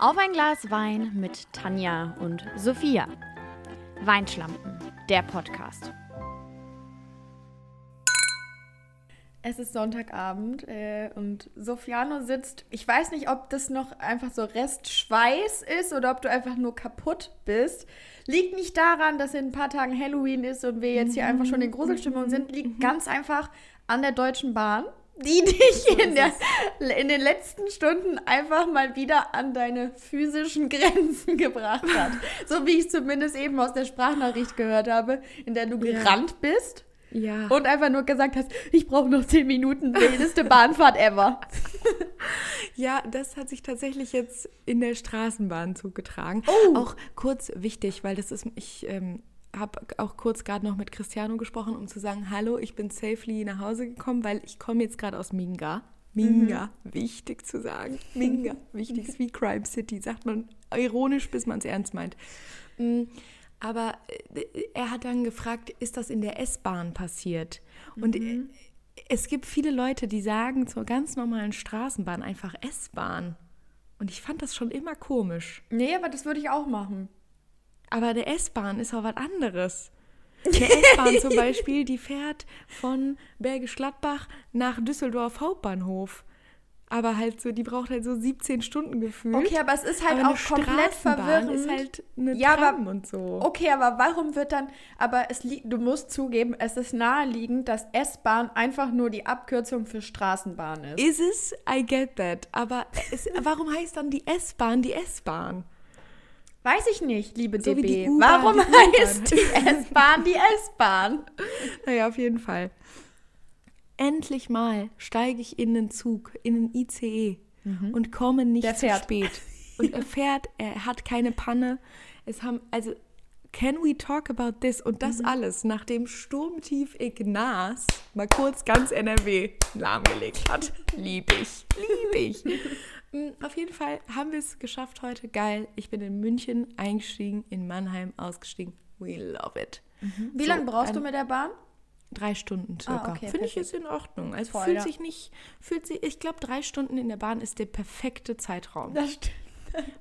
Auf ein Glas Wein mit Tanja und Sophia. Weinschlampen, der Podcast. Es ist Sonntagabend äh, und Sofiano sitzt. Ich weiß nicht, ob das noch einfach so Restschweiß ist oder ob du einfach nur kaputt bist. Liegt nicht daran, dass in ein paar Tagen Halloween ist und wir jetzt hier einfach schon in Gruselstimmung sind. Liegt ganz einfach an der Deutschen Bahn, die dich in, der, in den letzten Stunden einfach mal wieder an deine physischen Grenzen gebracht hat. so wie ich zumindest eben aus der Sprachnachricht gehört habe, in der du gerannt bist. Ja. Und einfach nur gesagt hast, ich brauche noch zehn Minuten, wildeste Bahnfahrt ever. Ja, das hat sich tatsächlich jetzt in der Straßenbahn zugetragen. Oh. Auch kurz wichtig, weil das ist, ich ähm, habe auch kurz gerade noch mit Cristiano gesprochen, um zu sagen, hallo, ich bin safely nach Hause gekommen, weil ich komme jetzt gerade aus Minga. Minga, wichtig zu sagen. Minga, wichtig ist wie Crime City, sagt man ironisch, bis man es ernst meint. Mm, Aber äh, er hat dann gefragt, ist das in der S-Bahn passiert? Und äh, es gibt viele Leute, die sagen zur ganz normalen Straßenbahn einfach S-Bahn. Und ich fand das schon immer komisch. Nee, aber das würde ich auch machen. Aber der S-Bahn ist auch was anderes. Eine S-Bahn zum Beispiel, die fährt von Bergisch Gladbach nach Düsseldorf Hauptbahnhof. Aber halt so, die braucht halt so 17 Stunden gefühlt. Okay, aber es ist halt Aber eine auch komplett verwirrend. ist halt eine Ja, aber- Tram und so. Okay, aber warum wird dann, aber es liegt, du musst zugeben, es ist naheliegend, dass S-Bahn einfach nur die Abkürzung für Straßenbahn ist. Ist es? I get that. Aber es, warum heißt dann die S-Bahn die S-Bahn? Weiß ich nicht, liebe So DB. Warum die heißt die S-Bahn die S-Bahn? Naja, auf jeden Fall. Endlich mal steige ich in den Zug, in den ICE und komme nicht zu spät. Und er fährt, er hat keine Panne. Es haben, also, can we talk about this? Und das alles, nachdem Sturmtief Ignaz mal kurz ganz NRW lahmgelegt hat. Lieb ich, lieb ich. Mm, Auf jeden Fall haben wir es geschafft heute. Geil. Ich bin in München eingestiegen, in Mannheim ausgestiegen. We love it. Wie So, lange brauchst du ein- mit der Bahn? Drei Stunden circa. okay, Finde ich ist in Ordnung. Also Voll, fühlt ja. sich nicht, fühlt sich, ich glaube, drei Stunden in der Bahn ist der perfekte Zeitraum. Das stimmt.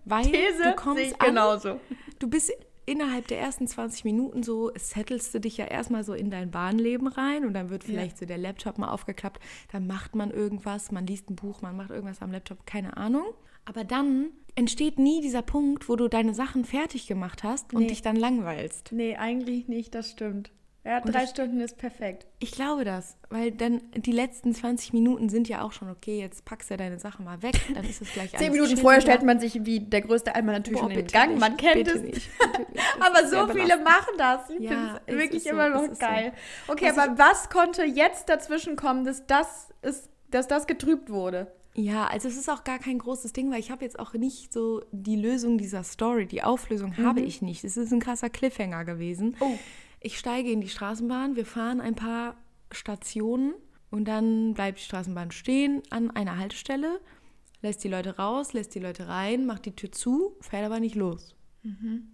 Weil These du kommst an, genauso. du bist innerhalb der ersten 20 Minuten so, settelst du dich ja erstmal so in dein Bahnleben rein und dann wird vielleicht so der Laptop mal aufgeklappt, dann macht man irgendwas, man liest ein Buch, man macht irgendwas am Laptop, keine Ahnung. Aber dann entsteht nie dieser Punkt, wo du deine Sachen fertig gemacht hast und Nee. dich dann langweilst. Nee, eigentlich nicht, das stimmt. Ja, drei ich- Stunden ist perfekt. Ich glaube das, weil dann die letzten 20 Minuten sind ja auch schon okay, jetzt packst du deine Sache mal weg, dann ist es gleich Zehn alles Minuten chilliger. vorher stellt man sich wie der größte Einmal natürlich Boah, schon in den Gang. nicht, Man kennt es. nicht. Das Aber so viele belastend. machen das. Ich Ja, finde wirklich so, immer noch ist so. geil. Okay, Was aber was konnte jetzt dazwischen kommen, dass das, ist, dass das getrübt wurde? Ja, also es ist auch gar kein großes Ding, weil ich habe jetzt auch nicht so die Lösung dieser Story, die Auflösung habe ich nicht. Es ist ein krasser Cliffhanger gewesen. Oh. Ich steige in die Straßenbahn, wir fahren ein paar Stationen und dann bleibt die Straßenbahn stehen an einer Haltestelle, lässt die Leute raus, lässt die Leute rein, macht die Tür zu, fährt aber nicht los.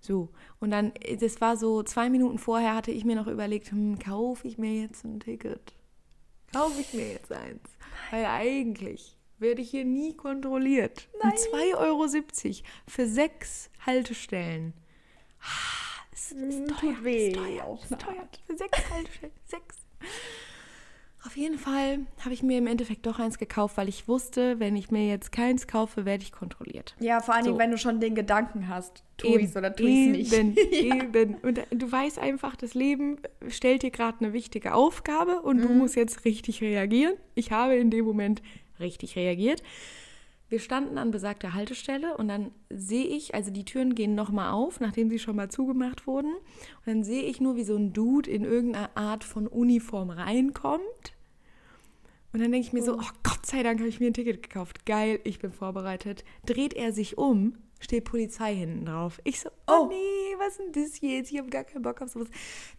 So, und dann, das war so zwei Minuten vorher, hatte ich mir noch überlegt, hm, kaufe ich mir jetzt ein Ticket? Kaufe ich mir jetzt eins? Weil eigentlich werde ich hier nie kontrolliert. Um 2,70 Euro für sechs Haltestellen. Ah, Es ist teuer, tut weh, ist teuer, auf ist teuer. Für sechs Haltestellen, sechs. Auf jeden Fall habe ich mir im Endeffekt doch eins gekauft, weil ich wusste, wenn ich mir jetzt keins kaufe, werde ich kontrolliert. Ja, vor allen Dingen, So. wenn du schon den Gedanken hast, tu ich's oder tu ich's eben, nicht. ja. Eben. Und du weißt einfach, das Leben stellt dir gerade eine wichtige Aufgabe und du musst jetzt richtig reagieren. Ich habe in dem Moment richtig reagiert. Wir standen an besagter Haltestelle und dann sehe ich, also die Türen gehen nochmal auf, nachdem sie schon mal zugemacht wurden. Und dann sehe ich nur, wie so ein Dude in irgendeiner Art von Uniform reinkommt. Und dann denke ich mir so, oh Gott sei Dank habe ich mir ein Ticket gekauft. Geil, ich bin vorbereitet. Dreht er sich um, steht Polizei hinten drauf. Ich so, oh, Oh. nee, was ist denn das jetzt? Ich habe gar keinen Bock auf sowas.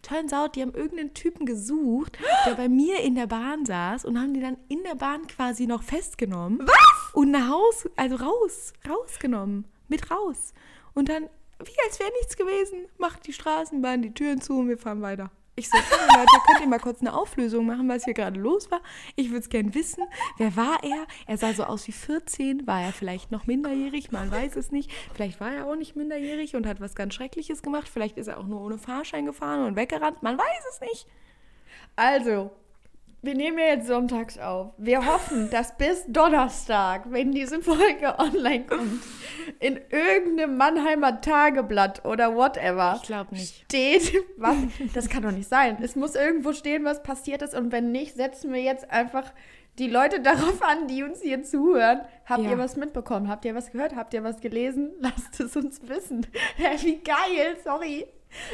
Turns out, die haben irgendeinen Typen gesucht, der bei mir in der Bahn saß und haben die dann in der Bahn quasi noch festgenommen. Was? Und nach Haus, also raus, rausgenommen. Mit raus. Und dann, wie als wäre nichts gewesen, macht die Straßenbahn die Türen zu und wir fahren weiter. Ich so, hey, Leute, könnt ihr mal kurz eine Auflösung machen, was hier gerade los war? Ich würde es gern wissen. Wer war er? Er sah so aus wie 14. War er vielleicht noch minderjährig? Man weiß es nicht. Vielleicht war er auch nicht minderjährig und hat was ganz Schreckliches gemacht. Vielleicht ist er auch nur ohne Fahrschein gefahren und weggerannt. Man weiß es nicht. Also, wir nehmen ja jetzt sonntags auf. Wir hoffen, dass bis Donnerstag, wenn diese Folge online kommt, in irgendeinem Mannheimer Tageblatt oder whatever Ich glaube nicht. steht, was. Das kann doch nicht sein. Es muss irgendwo stehen, was passiert ist. Und wenn nicht, setzen wir jetzt einfach die Leute darauf an, die uns hier zuhören. Habt Ja. ihr was mitbekommen? Habt ihr was gehört? Habt ihr was gelesen? Lasst es uns wissen. Wie geil, sorry.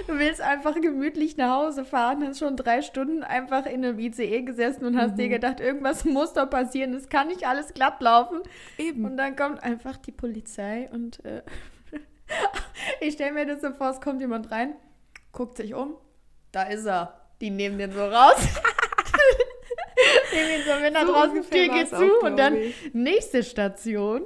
Du willst einfach gemütlich nach Hause fahren, hast schon drei Stunden einfach in einem ICE gesessen und hast dir gedacht, irgendwas muss doch passieren, es kann nicht alles glatt laufen. Eben. Und dann kommt einfach die Polizei und äh, ich stelle mir das so vor, es kommt jemand rein, guckt sich um, da ist er. Die nehmen den so raus. nehmen ihn so mit nach So draußen, Tür geht zu und dann ich. nächste Station.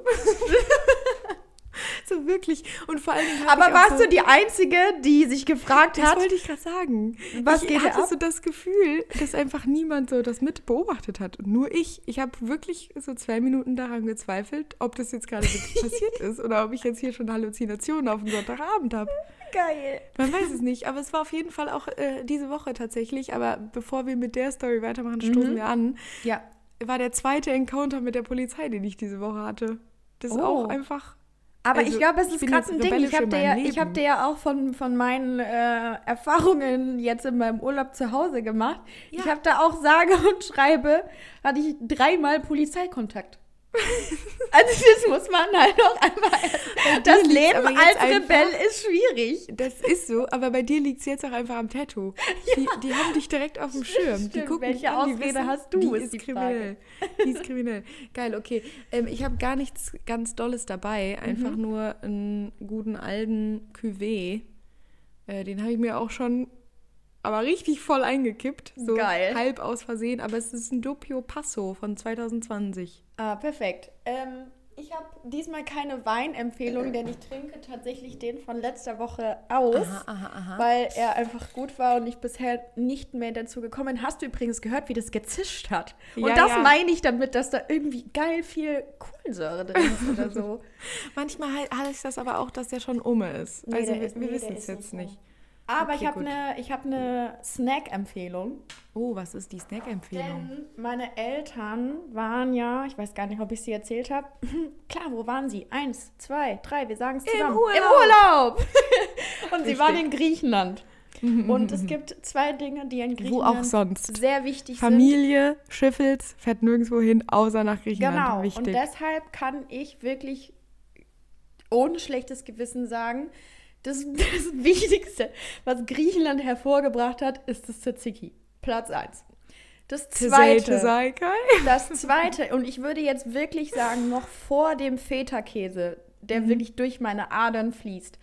So wirklich. Und vor allem. Aber warst so, du die Einzige, die sich gefragt Das hat? wollte ich gerade sagen. Was ich geht hatte ab? so das Gefühl, dass einfach niemand so das mit beobachtet hat. Und nur ich. Ich habe wirklich so zwei Minuten daran gezweifelt, ob das jetzt gerade wirklich passiert ist oder ob ich jetzt hier schon Halluzinationen auf dem Sonntagabend habe. Geil. Man weiß es nicht, aber es war auf jeden Fall auch äh, diese Woche tatsächlich. Aber bevor wir mit der Story weitermachen, stoßen wir an. Ja. War der zweite Encounter mit der Polizei, den ich diese Woche hatte. Das ist Oh. auch einfach. Aber Also, ich glaube, es ist gerade ein Ding. Ich habe dir, ja- ich hab dir ja auch von, von meinen äh, Erfahrungen jetzt in meinem Urlaub zu Hause gemacht. Ja. Ich habe da auch sage und schreibe, hatte ich dreimal Polizeikontakt. also das muss man halt auch einfach. Das Leben als einfach- Rebell ist schwierig. Das ist so, aber bei dir liegt es jetzt auch einfach am Tattoo. Die, die haben dich direkt auf dem Schirm. die gucken welche an, die Ausrede wissen, hast du, Die ist die kriminell. Die ist kriminell. Geil, okay. Ähm, ich habe gar nichts ganz Dolles dabei. Einfach Mhm. nur einen guten alten Cuvée. Äh, den habe ich mir auch schon aber richtig voll eingekippt. So Geil. halb aus Versehen. Aber es ist ein Doppio Passo von 2020. Ah, perfekt. Ähm, ich habe diesmal keine Weinempfehlung, denn ich trinke tatsächlich den von letzter Woche aus, Aha, aha, aha. weil er einfach gut war und ich bisher nicht mehr dazu gekommen bin. Hast du übrigens gehört, wie das gezischt hat? Und Ja, das ja. meine ich damit, dass da irgendwie geil viel Kohlensäure drin ist oder so. Manchmal he- heißt das aber auch, dass der schon umme ist. Nee, also wir, wir nee, wissen es jetzt nicht nicht. Aber Okay, ich habe eine hab ne Snack-Empfehlung. Oh, was ist die Snack-Empfehlung? Denn meine Eltern waren ja, ich weiß gar nicht, ob ich sie erzählt habe. Klar, wo waren sie? Eins, zwei, drei, wir sagen es Im zusammen. Urlaub. Im Urlaub! Und sie Richtig. waren in Griechenland. Und es gibt zwei Dinge, die in Griechenland Wo auch sonst. sehr wichtig Familie, Schiffels, fährt nirgendwo hin, außer nach sind. Griechenland. Genau. Wichtig. Und deshalb kann ich wirklich ohne schlechtes Gewissen sagen, das, das Wichtigste, was Griechenland hervorgebracht hat, ist das Tzatziki. Platz 1. Das zweite. Das zweite, und ich würde jetzt wirklich sagen, noch vor dem Feta-Käse, der Mhm. wirklich durch meine Adern fließt,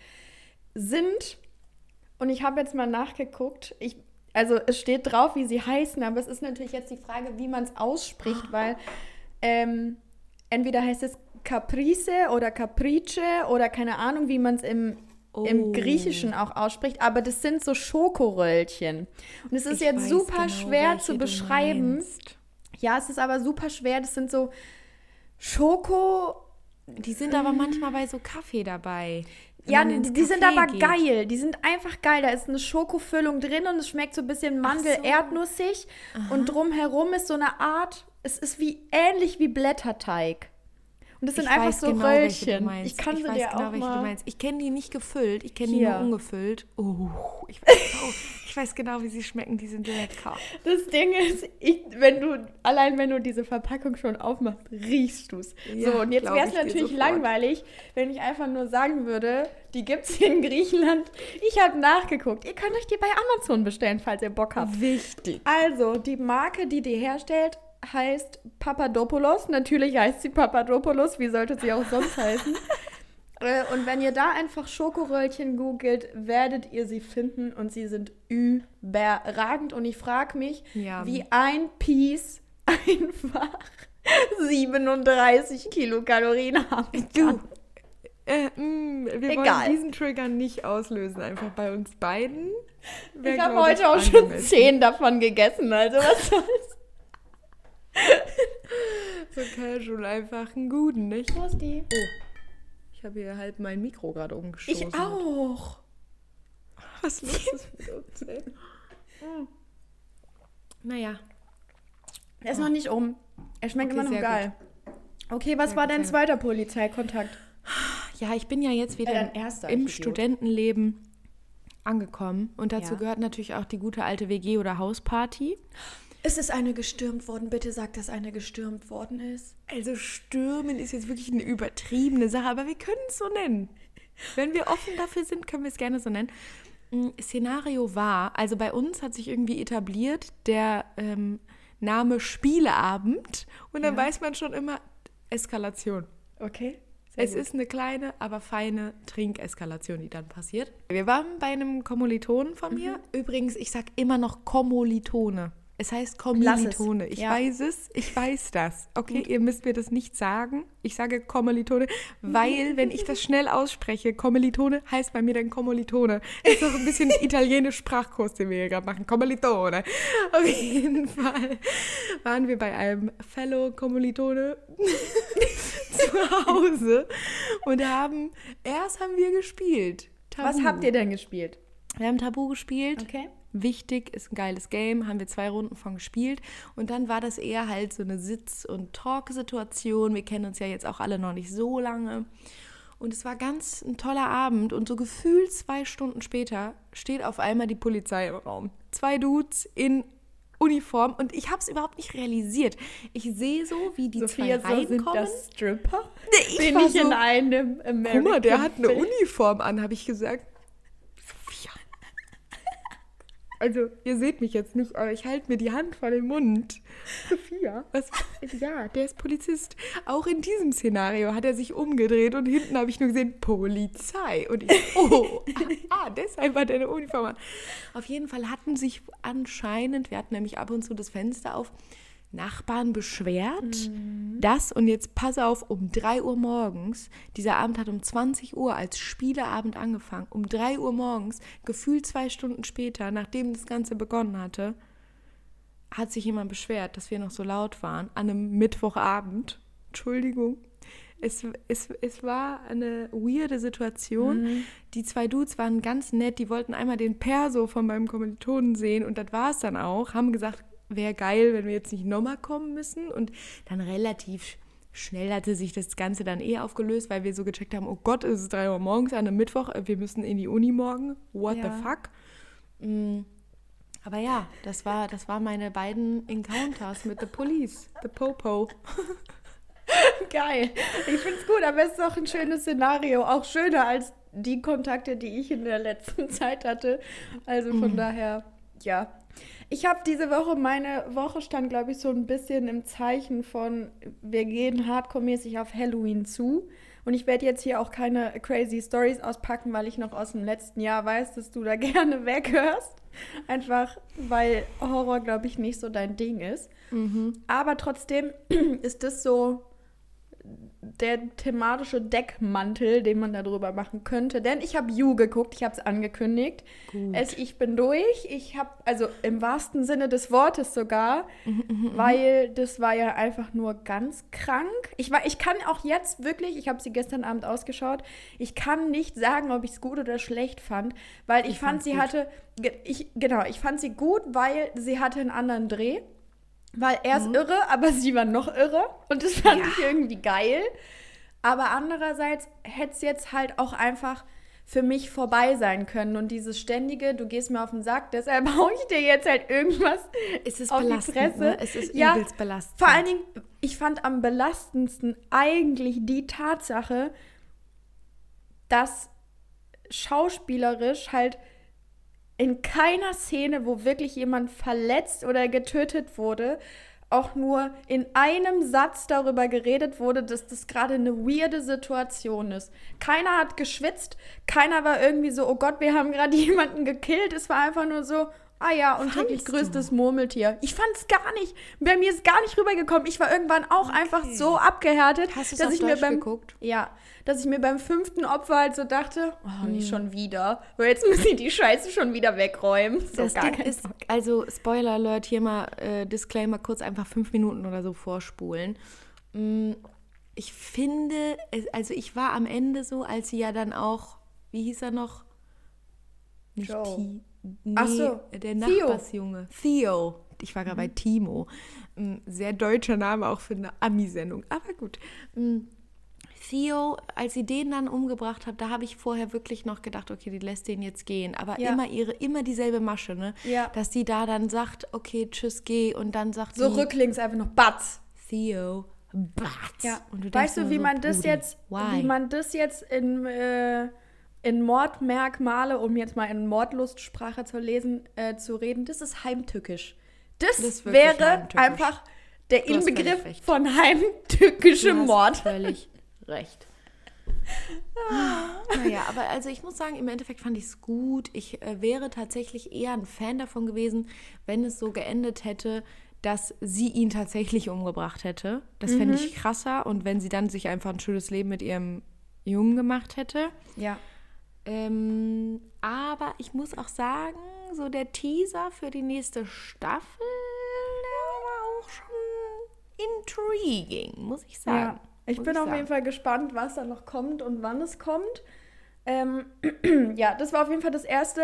sind, und ich habe jetzt mal nachgeguckt, ich, also es steht drauf, wie sie heißen, aber es ist natürlich jetzt die Frage, wie man es ausspricht, weil ähm, entweder heißt es Caprice oder Caprice oder keine Ahnung, wie man es im, Oh. im Griechischen auch ausspricht, aber das sind so Schokoröllchen. Und es ist Ich jetzt super genau, schwer zu beschreiben. Ja, es ist aber super schwer. Das sind so Schoko. Die sind aber manchmal bei so Kaffee dabei. Ja, die, die sind aber geht. geil. Die sind einfach geil. Da ist eine Schokofüllung drin und es schmeckt so ein bisschen Mandel-Erdnussig. Und drumherum ist so eine Art, es ist wie ähnlich wie Blätterteig. Und das sind Ich einfach so genau, Röllchen. Ich kann sie weiß dir genau, auch welche mal. du meinst. Ich kenne die nicht gefüllt, ich kenne die Hier. nur ungefüllt. Oh, ich weiß, genau, ich weiß genau, wie sie schmecken. Die sind lecker. Das Ding ist, ich, wenn du, allein wenn du diese Verpackung schon aufmachst, riechst du es. Ja, so, und jetzt wäre es ich natürlich langweilig, wenn ich einfach nur sagen würde, die gibt es in Griechenland. Ich habe nachgeguckt. Ihr könnt euch die bei Amazon bestellen, falls ihr Bock habt. Wichtig. Also, die Marke, die die herstellt, heißt Papadopoulos. Natürlich heißt sie Papadopoulos. Wie sollte sie auch sonst heißen? Äh, Und wenn ihr da einfach Schokoröllchen googelt, werdet ihr sie finden und sie sind überragend. Und ich frage mich, Ja. wie ein Piece einfach 37 Kilokalorien haben Du. kann. Äh, mh, wir Egal. wollen diesen Trigger nicht auslösen, einfach bei uns beiden. Wär, ich habe heute auch schon angemessen. zehn davon gegessen, also was soll's. So casual einfach einen guten, nicht? Wo ist die? Ich habe hier halt mein Mikro gerade umgestoßen. Ich auch. Was los ist mit uns, ey? Mm. Naja, Er ist noch nicht um. Er schmeckt Okay, immer noch geil. Okay, was Sehr war gut, dein zweiter Polizeikontakt? ja, ich bin ja jetzt wieder Äh, im. Studentenleben angekommen. Und dazu Ja. gehört natürlich auch die gute alte WG- oder Hausparty. Ist es eine gestürmt worden? Bitte sag, dass eine gestürmt worden ist. Also stürmen ist jetzt wirklich eine übertriebene Sache, aber wir können es so nennen. Wenn wir offen dafür sind, können wir es gerne so nennen. Mm, Szenario war, also bei uns hat sich irgendwie etabliert der ähm, Name Spieleabend und dann Ja. weiß man schon immer Eskalation. Okay. Es ist eine kleine, aber feine Trinkeskalation, die dann passiert. Wir waren bei einem Kommilitonen von mir. Übrigens, ich sag immer noch Kommilitone. Es heißt Kommilitone. Ich Ja. weiß es, ich weiß das. Okay, ihr müsst mir das nicht sagen. Ich sage Kommilitone, weil, wenn ich das schnell ausspreche, Kommilitone heißt bei mir dann Kommilitone. Ist doch ein bisschen italienisch Sprachkurs, den wir hier gerade machen. Kommilitone. Auf jeden Fall waren wir bei einem Fellow Kommilitone zu Hause und haben, erst haben wir gespielt. Tabu. Was habt ihr denn gespielt? Wir haben Tabu gespielt. Okay. Wichtig, ist ein geiles Game, haben wir zwei Runden von gespielt. Und dann war das eher halt so eine Sitz- und Talk-Situation. Wir kennen uns ja jetzt auch alle noch nicht so lange. Und es war ganz ein toller Abend. Und so gefühlt zwei Stunden später steht auf einmal die Polizei im Raum. Zwei Dudes in Uniform. Und ich habe es überhaupt nicht realisiert. Ich sehe so, wie die Sophia, zwei so sind reinkommen. das Stripper? ich Bin ich in so- einem American Guck mal, der hat eine Film. Uniform an, habe ich gesagt. Sophia. Also, ihr seht mich jetzt nicht, aber ich halte mir die Hand vor den Mund. Sophia? Was? Ja, der ist Polizist. Auch in diesem Szenario hat er sich umgedreht und hinten habe ich nur gesehen, Polizei. Und ich, oh, ah, deshalb hat er eine Uniform an. Auf jeden Fall hatten sich anscheinend, wir hatten nämlich ab und zu das Fenster auf, Nachbarn beschwert, dass, und jetzt pass auf, um 3 Uhr morgens, dieser Abend hat um 20 Uhr als Spieleabend angefangen, um 3 Uhr morgens, gefühlt zwei Stunden später, nachdem das Ganze begonnen hatte, hat sich jemand beschwert, dass wir noch so laut waren, an einem Mittwochabend. Entschuldigung. Es, es, es war eine weirde Situation. Die zwei Dudes waren ganz nett, die wollten einmal den Perso von meinem Kommilitonen sehen und das war es dann auch. Haben gesagt, wäre geil, wenn wir jetzt nicht nochmal kommen müssen. Und dann relativ schnell hatte sich das Ganze dann eh aufgelöst, weil wir so gecheckt haben, oh Gott, es ist 3 Uhr morgens an einem Mittwoch, äh, wir müssen in die Uni morgen. What Ja. the fuck? Mm, Aber ja, das war, das war meine beiden Encounters mit The Police, The Popo. Geil. Ich finde es gut, aber es ist auch ein schönes Szenario. Auch schöner als die Kontakte, die ich in der letzten Zeit hatte. Also von Mhm. daher, ja. Ich habe diese Woche, meine Woche stand, glaube ich, so ein bisschen im Zeichen von, wir gehen hardcore-mäßig auf Halloween zu. Und ich werde jetzt hier auch keine crazy Stories auspacken, weil ich noch aus dem letzten Jahr weiß, dass du da gerne weghörst. Einfach, weil Horror, glaube ich, nicht so dein Ding ist. Aber trotzdem ist das so der thematische Deckmantel, den man darüber machen könnte. Denn ich habe You geguckt, ich habe es angekündigt. Es, ich bin durch. Ich habe, also im wahrsten Sinne des Wortes sogar, weil das war ja einfach nur ganz krank. Ich, war, ich kann auch jetzt wirklich, ich habe sie gestern Abend ausgeschaut, ich kann nicht sagen, ob ich es gut oder schlecht fand, weil ich, Ich fand, sie gut. hatte, ich, genau, ich fand sie gut, weil sie hatte einen anderen Dreh. Weil er ist irre, aber sie war noch irre. Und das fand Ja. ich irgendwie geil. Aber andererseits hätte es jetzt halt auch einfach für mich vorbei sein können. Und dieses ständige, du gehst mir auf den Sack, deshalb hau ich dir jetzt halt irgendwas Es ist auf die belastend, Fresse. ne? Es ist ja, übelst belastend. Vor allen Dingen, ich fand am belastendsten eigentlich die Tatsache, dass schauspielerisch halt in keiner Szene, wo wirklich jemand verletzt oder getötet wurde, auch nur in einem Satz darüber geredet wurde, dass das gerade eine weirde Situation ist. Keiner hat geschwitzt, keiner war irgendwie so, oh Gott, wir haben gerade jemanden gekillt. Es war einfach nur so, ah ja, und Fandst größtes Murmeltier. Ich fand es gar nicht. Bei mir ist gar nicht rübergekommen. Ich war irgendwann auch einfach so abgehärtet, dass ich mir Deutsch beim geguckt? ja, dass ich mir beim fünften Opfer halt so dachte, oh, Hm. nicht schon wieder. Weil jetzt müssen die die Scheiße schon wieder wegräumen. So Das gar Ding ist, Bock. also Spoiler Alert, hier mal äh, Disclaimer, kurz einfach fünf Minuten oder so vorspulen. Mm, Ich finde, also ich war am Ende so, als sie ja dann auch, wie hieß er noch? Nicht Joe. Ti- Nee, Ach so, der Theo. Nachbarsjunge. Theo. Ich war gerade bei Timo. Mm, Sehr deutscher Name auch für eine Ami-Sendung. Aber gut. Mm, Theo, als sie den dann umgebracht hat, da habe ich vorher wirklich noch gedacht, okay, die lässt den jetzt gehen. Aber Ja. immer ihre, immer dieselbe Masche, ne? Ja. Dass die da dann sagt, okay, tschüss, geh. Und dann sagt So sie, rücklings einfach noch Batz. Theo, Batz. Ja. Und du weißt denkst du, wie so, man das Brudi, jetzt, why? wie man das jetzt in, äh, in Mordmerkmale, um jetzt mal in Mordlustsprache zu lesen, äh, zu reden, das ist heimtückisch. Das, Das wäre heimtückisch. einfach der Du Inbegriff von heimtückischem Mord. Völlig recht. naja, aber also ich muss sagen, im Endeffekt fand ich es gut. Ich äh, wäre tatsächlich eher ein Fan davon gewesen, wenn es so geendet hätte, dass sie ihn tatsächlich umgebracht hätte. Das fände ich krasser. Und wenn sie dann sich einfach ein schönes Leben mit ihrem Jungen gemacht hätte. Ja. Ähm, aber ich muss auch sagen, so der Teaser für die nächste Staffel, der war auch schon intriguing, muss ich sagen. Ja, ich Muss bin auf sagen. jeden Fall gespannt, was da noch kommt und wann es kommt. Ähm, ja, das war auf jeden Fall das erste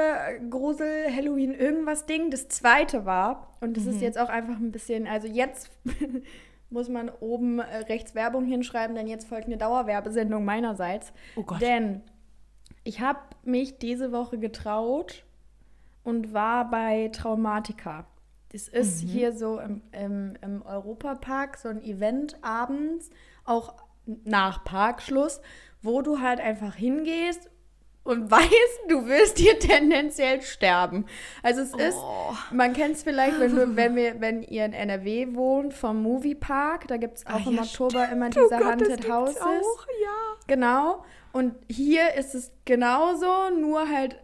Grusel Halloween irgendwas Ding. Das zweite war und das Mhm. ist jetzt auch einfach ein bisschen, also jetzt muss man oben äh, rechts Werbung hinschreiben, denn jetzt folgt eine Dauerwerbesendung meinerseits. Oh Gott. Denn ich habe mich diese Woche getraut und war bei Traumatica. Das ist hier so im, im, im Europapark so ein Event abends, auch nach Parkschluss, wo du halt einfach hingehst und weißt, du wirst hier tendenziell sterben. Also es ist, man kennt es vielleicht, wenn, du, wenn, wir, wenn ihr in NRW wohnt, vom Moviepark, da gibt es auch Ah, im ja, Oktober immer Oh diese Gott, das Haunted Houses. Auch, ja. Genau. Und hier ist es genauso, nur halt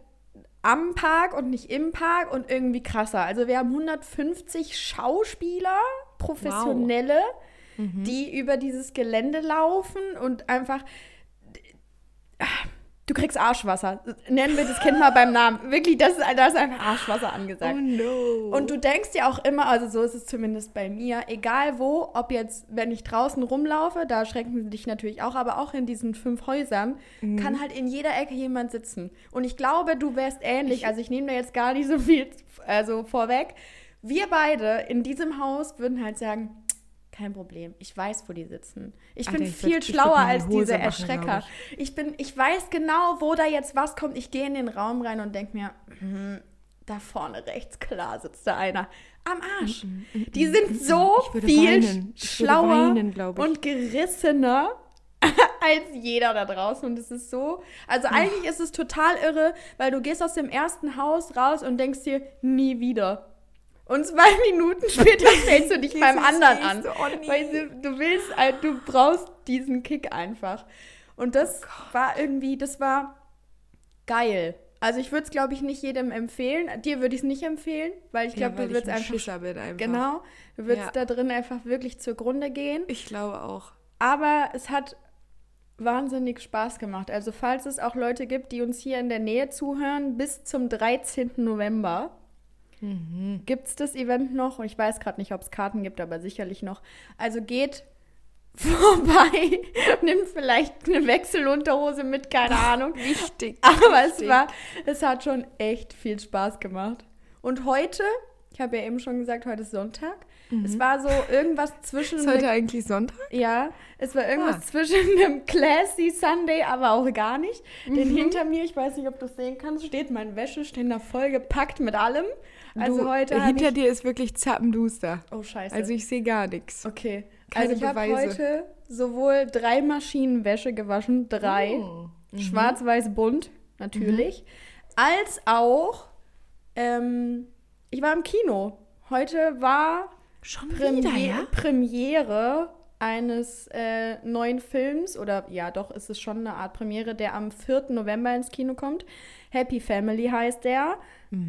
am Park und nicht im Park und irgendwie krasser. Also wir haben 150 Schauspieler, professionelle, die über dieses Gelände laufen und einfach Du kriegst Arschwasser. Nennen wir das Kind mal beim Namen. Wirklich, das ist, da ist einfach Arschwasser angesagt. Oh no. Und du denkst ja auch immer, also so ist es zumindest bei mir, egal wo, ob jetzt, wenn ich draußen rumlaufe, da schrecken sie dich natürlich auch, aber auch in diesen fünf Häusern, kann halt in jeder Ecke jemand sitzen. Und ich glaube, du wärst ähnlich, also ich nehme da jetzt gar nicht so viel also vorweg. Wir beide in diesem Haus würden halt sagen, kein Problem, ich weiß, wo die sitzen. Ich bin Alter, ich viel würd- ich würd schlauer als diese machen, Erschrecker. glaub Ich bin, ich weiß genau, wo da jetzt was kommt. Ich gehe in den Raum rein und denke mir, hm, da vorne rechts, klar sitzt da einer. Am Arsch. Die sind so Ich würde viel weinen. Ich schlauer weinen, ich. und gerissener als jeder da draußen. Und es ist so, also eigentlich ist es total irre, weil du gehst aus dem ersten Haus raus und denkst dir, nie wieder. Und zwei Minuten später stellst du dich beim anderen an. oh. Weil du, du willst, du brauchst diesen Kick einfach. Und das war irgendwie, das war geil. Also ich würde es, glaube ich, nicht jedem empfehlen. Dir würde ich es nicht empfehlen, weil ich ja, glaube, weil du würdest ein einfach. Einfach. Genau, du würdest Ja. da drin einfach wirklich zugrunde gehen. Ich glaube auch. Aber es hat wahnsinnig Spaß gemacht. Also falls es auch Leute gibt, die uns hier in der Nähe zuhören, bis zum 13. November Mhm. gibt es das Event noch. Und ich weiß gerade nicht, ob es Karten gibt, aber sicherlich noch. Also geht vorbei, nimmt vielleicht eine Wechselunterhose mit, keine Ahnung. Wichtig. Aber es wichtig. war, es hat schon echt viel Spaß gemacht. Und heute, ich habe ja eben schon gesagt, heute ist Sonntag. Es war so irgendwas zwischen Ist heute eigentlich Sonntag? ja, es war irgendwas Ah. zwischen einem Classy Sunday, aber auch gar nicht. Denn Mhm. hinter mir, ich weiß nicht, ob du es sehen kannst, steht mein Wäscheständer voll gepackt mit allem. Also du, heute hinter ich, dir ist wirklich zappenduster. Oh scheiße. Also ich sehe gar nichts. okay. keine also ich habe heute sowohl drei Maschinen Wäsche gewaschen, drei, Oh. schwarz, weiß, bunt, natürlich, als auch ähm, ich war im Kino. Heute war Schon Premiere, Premiere eines äh, neuen Films oder ja, doch ist es schon eine Art Premiere, der am 4. November ins Kino kommt. Happy Family heißt der.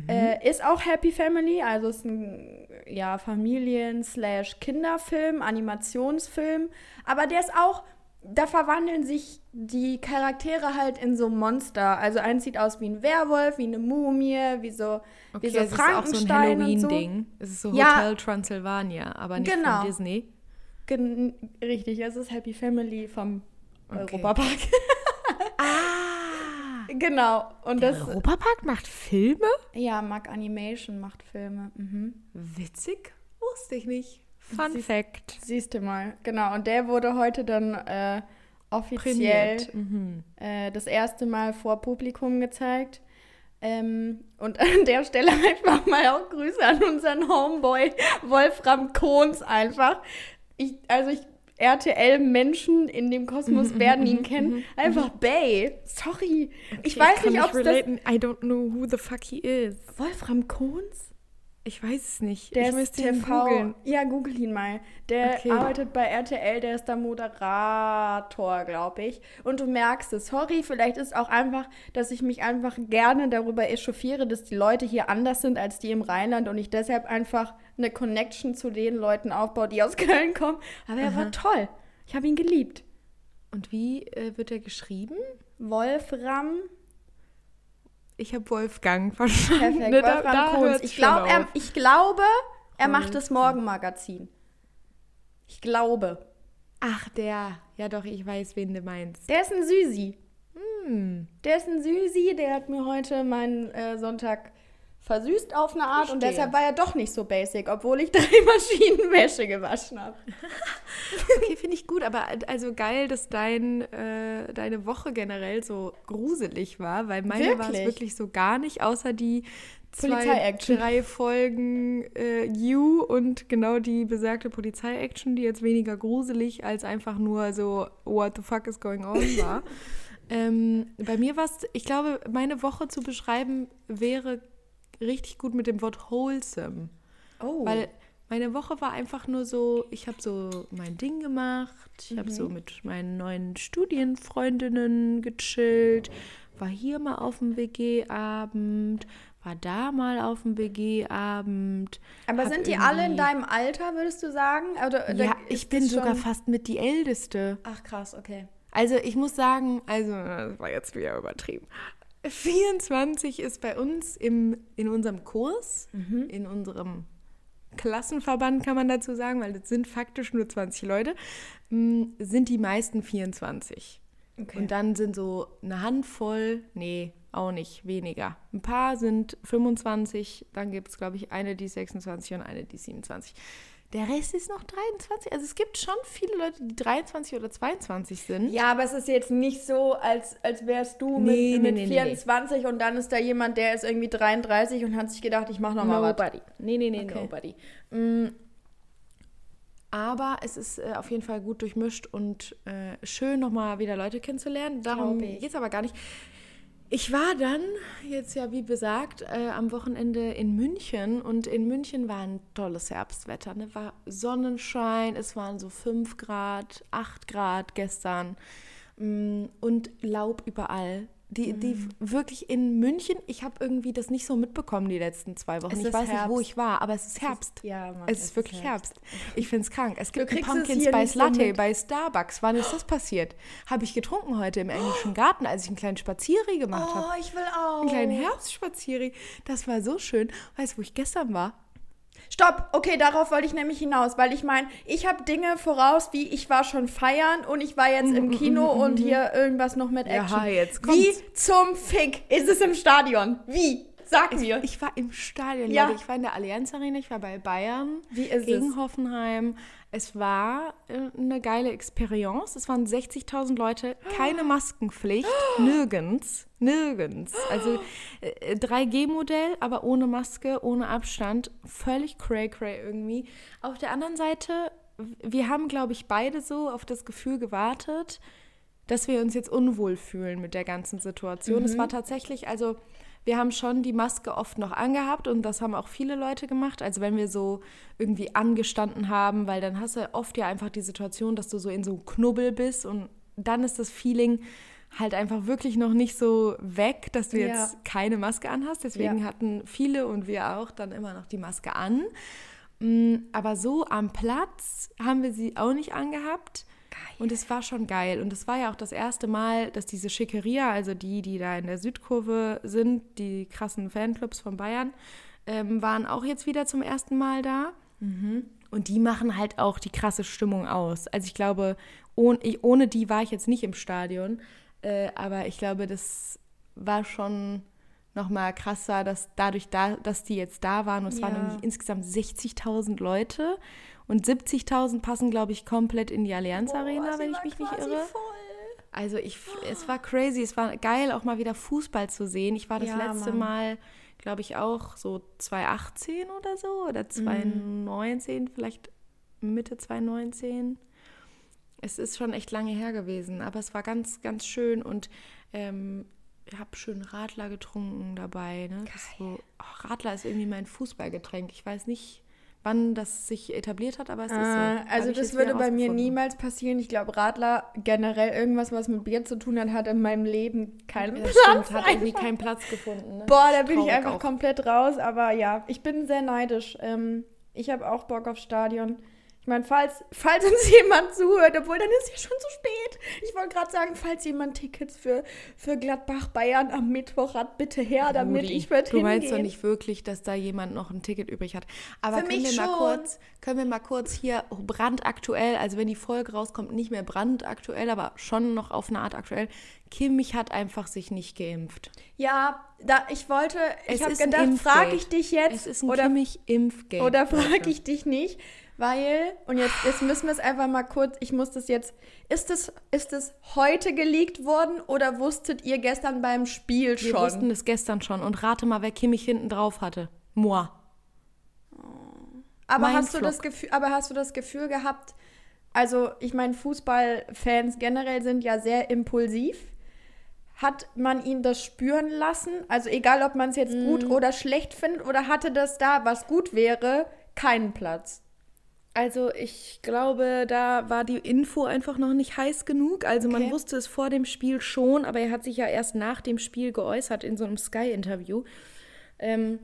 Äh, ist auch Happy Family, also ist ein ja, Familien-Kinderfilm, Animationsfilm. Aber der ist auch, da verwandeln sich die Charaktere halt in so Monster. Also eins sieht aus wie ein Werwolf, wie eine Mumie, wie so, wie so es ist auch so ein Frankenstein und so. Halloween-Ding. Es ist so Ja. Hotel Transylvania, aber nicht Genau. von Disney. Gen richtig, es ist Happy Family vom Okay. Europapark. Ah! Genau. Und Der das. Europapark macht Filme? Ja, Mac Animation macht Filme. Mhm. Witzig? Wusste ich nicht. Fun Siehst- Fact. Siehst du mal. Genau. Und der wurde heute dann äh, offiziell. Mhm. äh, das erste Mal vor Publikum gezeigt. Ähm, und an der Stelle einfach mal auch Grüße an unseren Homeboy Wolfram Kohns einfach. Ich, also ich RTL-Menschen in dem Kosmos werden ihn kennen. Einfach Bay. Sorry. ich weiß kann nicht, ob es das... I don't know who the fuck he is. Wolfram Kohns? Ich weiß es nicht. Der ich ist TV. googeln. Ja, google ihn mal. Der Okay. arbeitet bei RTL, der ist da Moderator, glaube ich. Und du merkst es. Sorry, vielleicht ist auch einfach, dass ich mich einfach gerne darüber echauffiere, dass die Leute hier anders sind als die im Rheinland und ich deshalb einfach eine Connection zu den Leuten aufbaue, die aus Köln kommen. Aber er war toll. Ich habe ihn geliebt. Und wie äh, wird er geschrieben? Wolfram, Ich habe Wolfgang verstanden. perfekt, Ne, da- Wolfram da hört's Ich, glaub, er, ich glaube, er macht das. Morgenmagazin. Ich glaube. Ach, der. Ja, doch, ich weiß, wen du meinst. Der ist ein Süsi. Hm. Der ist ein Süsi, der hat mir heute meinen äh, Sonntag versüßt auf eine Art und deshalb war er doch nicht so basic, obwohl ich drei Maschinen Wäsche gewaschen habe. Okay, finde ich gut, aber also geil, dass dein, äh, deine Woche generell so gruselig war, weil meine war es Wirklich? so gar nicht, außer die zwei, drei Folgen äh, You und genau die besagte Polizei-Action, die jetzt weniger gruselig als einfach nur so What the fuck is going on war. ähm, bei mir war es, ich glaube, meine Woche zu beschreiben wäre richtig gut mit dem Wort wholesome. Oh. Weil meine Woche war einfach nur so, ich habe so mein Ding gemacht, ich habe so mit meinen neuen Studienfreundinnen gechillt, war hier mal auf dem WG-Abend, war da mal auf dem WG-Abend. Aber sind die alle in deinem Alter, würdest du sagen? Oder, oder Ja, ist ich bin sogar fast mit die Älteste. Ach krass, okay. Also ich muss sagen, also das war jetzt wieder übertrieben. 24 ist bei uns im, in unserem Kurs, in unserem Klassenverband kann man dazu sagen, weil das sind faktisch nur 20 Leute, m, sind die meisten 24. okay. Und dann sind so eine Handvoll, nee, auch nicht, weniger. Ein paar sind 25, dann gibt es, glaube ich, eine, die ist 26 und eine, die ist 27. Der Rest ist noch 23. Also es gibt schon viele Leute, die 23 oder 22 sind. ja, aber es ist jetzt nicht so, als, als wärst du Nee, mit, nee, mit nee, nee, 24 und dann ist da jemand, der ist irgendwie 33 und hat sich gedacht, ich mach noch mal was. Nobody. Nee, nee, nee, Okay. nobody. Mm, Aber es ist äh, auf jeden Fall gut durchmischt und äh, schön, nochmal wieder Leute kennenzulernen. Darum geht es aber gar nicht. Ich war dann, jetzt ja wie besagt, äh, am Wochenende in München und in München war ein tolles Herbstwetter. Ne? War Sonnenschein, es waren so 5 Grad, 8 Grad gestern mm, und Laub überall. Die, die Mhm. wirklich in München, ich habe irgendwie das nicht so mitbekommen die letzten zwei Wochen. Es ich ist weiß nicht, wo Herbst. ich war, aber es ist Herbst. ja, Mann, es ist wirklich Herbst. Ich finde es krank. Es gibt einen es Pumpkin Spice so Latte mit. bei Starbucks. Wann ist das passiert? Habe ich getrunken heute im englischen Garten, als ich einen kleinen Spazierri gemacht habe. Oh, ich will auch. Einen kleinen Herbstspazierri. Das war so schön. Weißt du, wo ich gestern war? Stopp, okay, darauf wollte ich nämlich hinaus, weil ich meine, ich habe Dinge voraus, wie ich war schon feiern und ich war jetzt im Kino und hier irgendwas noch mit Ja, Action. jetzt Wie kommt's. zum Fick ist es im Stadion? Wie? Sag mir. Ich war im Stadion, Ja. Leute. Ich war in der Allianz Arena, ich war bei Bayern gegen es? Hoffenheim. Es war äh, eine geile Experience. Es waren 60.000 Leute, keine Maskenpflicht, nirgends, nirgends. Also äh, 3G-Modell, aber ohne Maske, ohne Abstand, völlig cray cray irgendwie. Auf der anderen Seite, wir haben, glaube ich, beide so auf das Gefühl gewartet, dass wir uns jetzt unwohl fühlen mit der ganzen Situation. Es war tatsächlich, also wir haben schon die Maske oft noch angehabt und das haben auch viele Leute gemacht. Also wenn wir so irgendwie angestanden haben, weil dann hast du oft ja einfach die Situation, dass du so in so einem Knubbel bist und dann ist das Feeling halt einfach wirklich noch nicht so weg, dass du Ja. jetzt keine Maske anhast. Deswegen Ja. hatten viele und wir auch dann immer noch die Maske an. Mm, Aber so am Platz haben wir sie auch nicht angehabt. Und es war schon geil. Und es war ja auch das erste Mal, dass diese Schickeria, also die, die da in der Südkurve sind, die krassen Fanclubs von Bayern, ähm, waren auch jetzt wieder zum ersten Mal da. Und die machen halt auch die krasse Stimmung aus. Also ich glaube, ohne, ich, ohne die war ich jetzt nicht im Stadion. Äh, aber ich glaube, das war schon nochmal krasser, dass dadurch, da, dass die jetzt da waren, und es waren Ja. irgendwie insgesamt 60.000 Leute und 70.000 passen, glaube ich, komplett in die Allianz Arena, wenn ich mich nicht irre. Also ich, es war crazy, es war geil, auch mal wieder Fußball zu sehen. Ich war das Ja, letzte Mann. Mal, glaube ich, auch so 2018 oder so oder 2019, vielleicht Mitte 2019. Es ist schon echt lange her gewesen, aber es war ganz, ganz schön und ähm, ich habe schön Radler getrunken dabei. Ne? So, oh, Radler ist irgendwie mein Fußballgetränk. Ich weiß nicht, wann das sich etabliert hat, aber es ist so. Äh, Hab also das würde bei mir niemals passieren. Ich glaube, Radler generell irgendwas, was mit Bier zu tun hat, hat in meinem Leben keinen Ja, Platz. stimmt, hat irgendwie keinen Platz gefunden. Ne? Boah, da bin ich einfach auch. komplett raus. Aber ja, ich bin sehr neidisch. Ähm, ich habe auch Bock auf Stadion. Ich meine, falls, falls uns jemand zuhört, obwohl dann ist ja schon zu spät. Ich wollte gerade sagen, falls jemand Tickets für, für Gladbach Bayern am Mittwoch hat, bitte her, damit Rudi, ich mit Du meinst doch hingehen. nicht wirklich, dass da jemand noch ein Ticket übrig hat. Aber Für können mich wir mal schon. kurz, können wir mal kurz hier brandaktuell, also wenn die Folge rauskommt, nicht mehr brandaktuell, aber schon noch auf eine Art aktuell. Kimmich hat einfach sich nicht geimpft. Ja, da ich wollte, ich habe gedacht, Impfgate. frage ich dich jetzt Es ist ein oder Kimmich-Impfgate. Oder frage ich dich nicht, weil, und jetzt, jetzt müssen wir es einfach mal kurz, ich muss das jetzt, ist es, ist es heute geleakt worden oder wusstet ihr gestern beim Spiel Wir schon? wussten es gestern schon. Und rate mal, wer Kimmich hinten drauf hatte. Moi. aber, mein hast du das. Gefühl, aber hast du das Gefühl gehabt, also ich meine, Fußballfans generell sind ja sehr impulsiv. Hat man ihn das spüren lassen? Also egal, ob man es jetzt gut Mhm. oder schlecht findet, oder hatte das da, was gut wäre, keinen Platz? Also ich glaube, da war die Info einfach noch nicht heiß genug. Also man Okay. wusste es vor dem Spiel schon, aber er hat sich ja erst nach dem Spiel geäußert in so einem Sky-Interview. Ähm,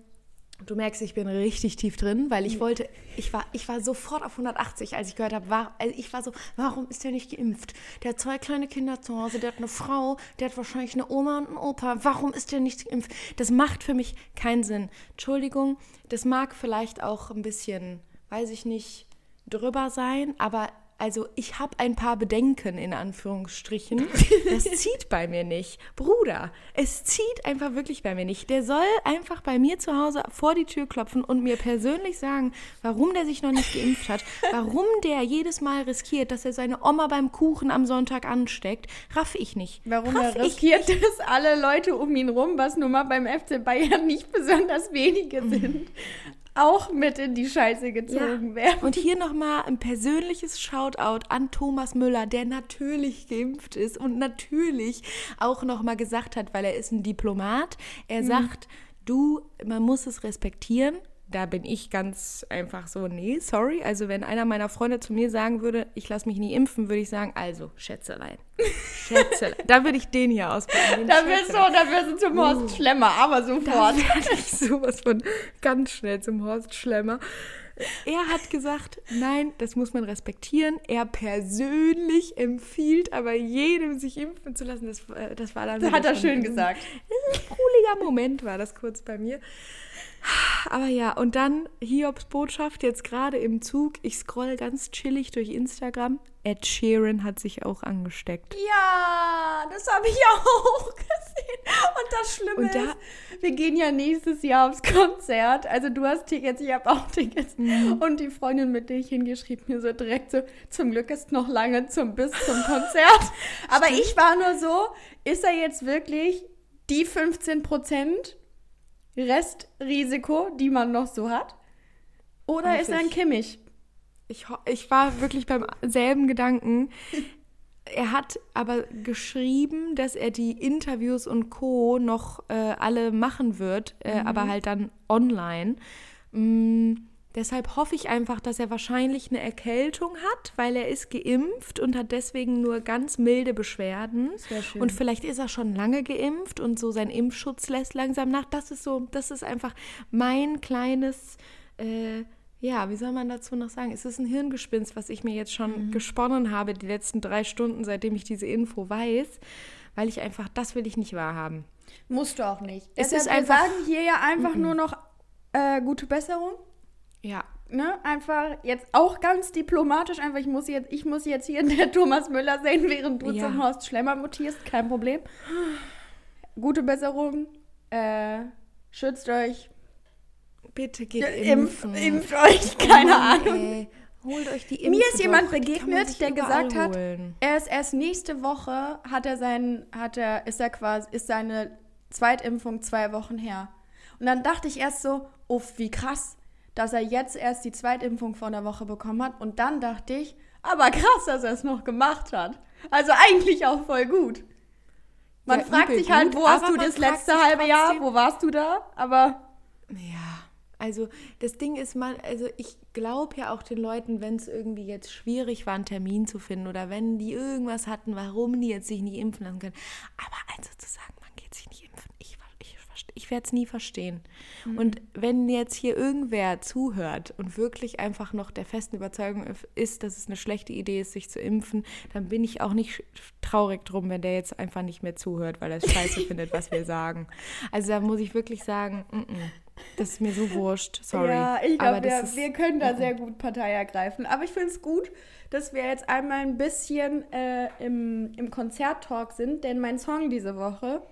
du merkst, ich bin richtig tief drin, weil ich wollte, ich war, ich war sofort auf 180, als ich gehört habe, war, also ich war so, warum ist der nicht geimpft? Der hat zwei kleine Kinder zu Hause, der hat eine Frau, der hat wahrscheinlich eine Oma und einen Opa. Warum ist der nicht geimpft? Das macht für mich keinen Sinn. Entschuldigung, das mag vielleicht auch ein bisschen, weiß ich nicht, drüber sein, aber also ich habe ein paar Bedenken in Anführungsstrichen. Das zieht bei mir nicht. Bruder, es zieht einfach wirklich bei mir nicht. Der soll einfach bei mir zu Hause vor die Tür klopfen und mir persönlich sagen, warum der sich noch nicht geimpft hat, warum der jedes Mal riskiert, dass er seine Oma beim Kuchen am Sonntag ansteckt, raff ich nicht. Warum raff er riskiert, dass alle Leute um ihn rum, was nun mal beim FC Bayern nicht besonders wenige sind, auch mit in die Scheiße gezogen werden. Und hier nochmal ein persönliches Shoutout an Thomas Müller, der natürlich geimpft ist und natürlich auch nochmal gesagt hat, weil er ist ein Diplomat, er sagt, du, man muss es respektieren. Da bin ich ganz einfach so, nee, sorry. Also wenn einer meiner Freunde zu mir sagen würde, ich lasse mich nie impfen, würde ich sagen, also, Schätzelein. Schätzelein. da würde ich den hier den Da wirst du, Schätzelein. da wirst du zum Horst Schlemmer, aber sofort. Da ich sowas von ganz schnell zum Horst Schlemmer. Er hat gesagt, nein, das muss man respektieren. Er persönlich empfiehlt aber jedem, sich impfen zu lassen. Das, äh, das war dann. Das hat er schön gesagt. ein sprudeliger Moment war das kurz bei mir. Aber ja, und dann Hiobs Botschaft jetzt gerade im Zug. Ich scroll ganz chillig durch Instagram. Ed Sheeran hat sich auch angesteckt. Ja, das habe ich auch gesehen. Und das Schlimme Und da- ist, wir gehen ja nächstes Jahr aufs Konzert. Also du hast Tickets, ich habe auch Tickets. Mhm. Und die Freundin, mit der ich hingeschrieben, mir so direkt so, zum Glück ist noch lange zum bis zum Konzert. Aber ich war nur so, ist er jetzt wirklich die 15 Prozent Restrisiko, die man noch so hat? Oder Weiß ist er ein ich. Kimmich? Ich, ich war wirklich beim selben Gedanken. Er hat aber geschrieben, dass er die Interviews und Co. noch äh, alle machen wird, äh, aber halt dann online. Mm, Deshalb hoffe ich einfach, dass er wahrscheinlich eine Erkältung hat, weil er ist geimpft und hat deswegen nur ganz milde Beschwerden. wär schön. Und vielleicht ist er schon lange geimpft und so sein Impfschutz lässt langsam nach. Das ist so, das ist einfach mein kleines, äh, ja, wie soll man dazu noch sagen? Es ist ein Hirngespinst, was ich mir jetzt schon gesponnen habe, die letzten drei Stunden, seitdem ich diese Info weiß, weil ich einfach, das will ich nicht wahrhaben. Musst du auch nicht. Es Deshalb, ist wir einfach- sagen hier ja einfach nur noch äh, gute Besserung. Ja, Ne? Einfach jetzt auch ganz diplomatisch, einfach ich muss jetzt, ich muss jetzt hier der Thomas Müller sehen, während du Ja. zum Horst Schlemmer mutierst, kein Problem. Gute Besserung, äh, schützt euch, bitte geht impfen. impft euch, keine Oh Mann, Ahnung. ey. Holt euch die Mir Impfe ist jemand begegnet, der gesagt hat, holen. er ist erst nächste Woche hat er sein, hat er, ist er quasi, ist seine Zweitimpfung zwei Wochen her. Und dann dachte ich erst so, uff, wie krass, dass er jetzt erst die Zweitimpfung vor einer Woche bekommen hat. Und dann dachte ich, aber krass, dass er es noch gemacht hat. Also eigentlich auch voll gut. Man Ja, fragt sich halt, gut, wo hast du das letzte halbe Jahr, wo warst du da? Aber Ja, also das Ding ist mal, also ich glaube ja auch den Leuten, wenn es irgendwie jetzt schwierig war, einen Termin zu finden oder wenn die irgendwas hatten, warum die jetzt sich nicht impfen lassen können. Aber also zu sagen, man geht sich nicht impfen, ich, ich, werde es nie verstehen. Und wenn jetzt hier irgendwer zuhört und wirklich einfach noch der festen Überzeugung ist, dass es eine schlechte Idee ist, sich zu impfen, dann bin ich auch nicht traurig drum, wenn der jetzt einfach nicht mehr zuhört, weil er es scheiße findet, was wir sagen. Also da muss ich wirklich sagen, mm -mm, das ist mir so wurscht, sorry. Ja, ich Aber glaube, wir, ist- wir können da sehr gut Partei ergreifen. Aber ich finde es gut, dass wir jetzt einmal ein bisschen äh, im, im Konzerttalk sind, denn mein Song diese Woche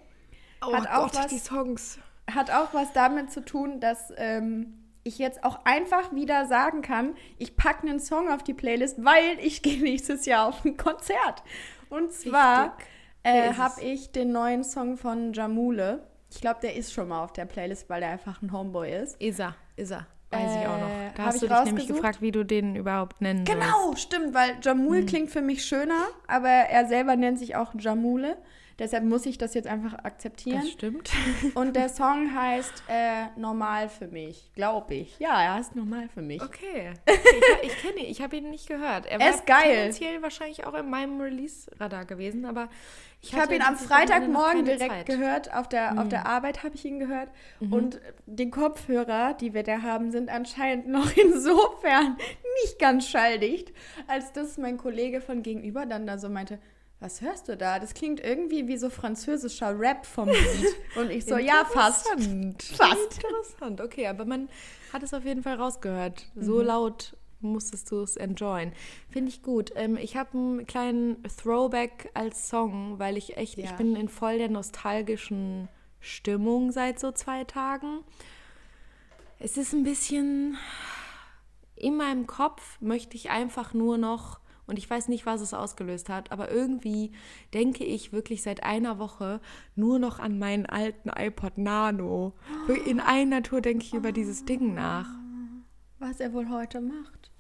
oh hat auch Gott, was- die Songs. hat auch was damit zu tun, dass ähm, ich jetzt auch einfach wieder sagen kann, ich packe einen Song auf die Playlist, weil ich gehe nächstes Jahr auf ein Konzert. Und zwar äh, habe ich den neuen Song von Jamule. Ich glaube, der ist schon mal auf der Playlist, weil der einfach ein Homeboy ist. Ist er, ist er. Weiß ich auch Äh, noch. Da hab hast du dich nämlich gefragt, wie du den überhaupt nennen. Genau, stimmt, weil Jamul Hm. klingt für mich schöner, aber er selber nennt sich auch Jamule. Deshalb muss ich das jetzt einfach akzeptieren. Das stimmt. Und der Song heißt äh, Normal für mich, glaube ich. Ja, er heißt Normal für mich. Okay. Ich, ich kenne ihn, ich habe ihn nicht gehört. Er Er war ist geil. tendenziell wahrscheinlich auch in meinem Release-Radar gewesen, aber ich, Ich habe ihn am Freitagmorgen direkt Zeit. gehört. Auf der, auf der Arbeit habe ich ihn gehört. Und die Kopfhörer, die wir da haben, sind anscheinend noch insofern nicht ganz schalldicht, als dass mein Kollege von gegenüber dann da so meinte, was hörst du da? Das klingt irgendwie wie so französischer Rap vom Lied. Und ich so, ja, fast. Interessant. Fast. Interessant, okay, aber man hat es auf jeden Fall rausgehört. So laut musstest du es enjoyen. Finde ich gut. Ähm, ich habe einen kleinen Throwback als Song, weil ich echt, ich Ja. bin in voll der nostalgischen Stimmung seit so zwei Tagen. Es ist ein bisschen in meinem Kopf möchte ich einfach nur noch, und ich weiß nicht, was es ausgelöst hat, aber irgendwie denke ich wirklich seit einer Woche nur noch an meinen alten iPod Nano. In einer Tour denke ich über dieses Ding nach. Was er wohl heute macht.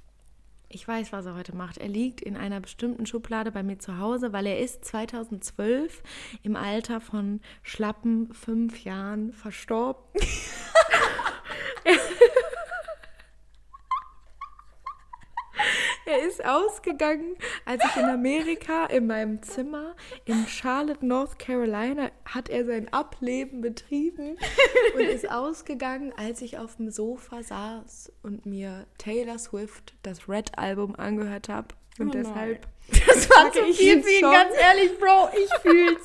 Ich weiß, was er heute macht. Er liegt in einer bestimmten Schublade bei mir zu Hause, weil er ist 2012 im Alter von schlappen fünf Jahren verstorben. Er ist ausgegangen, als ich in Amerika in meinem Zimmer in Charlotte, North Carolina, hat er sein Ableben betrieben und ist ausgegangen, als ich auf dem Sofa saß und mir Taylor Swift das Red-Album angehört habe. Und Oh deshalb, Das war Packe zu ich viel für ihn, ganz ehrlich, Bro. Ich fühl's.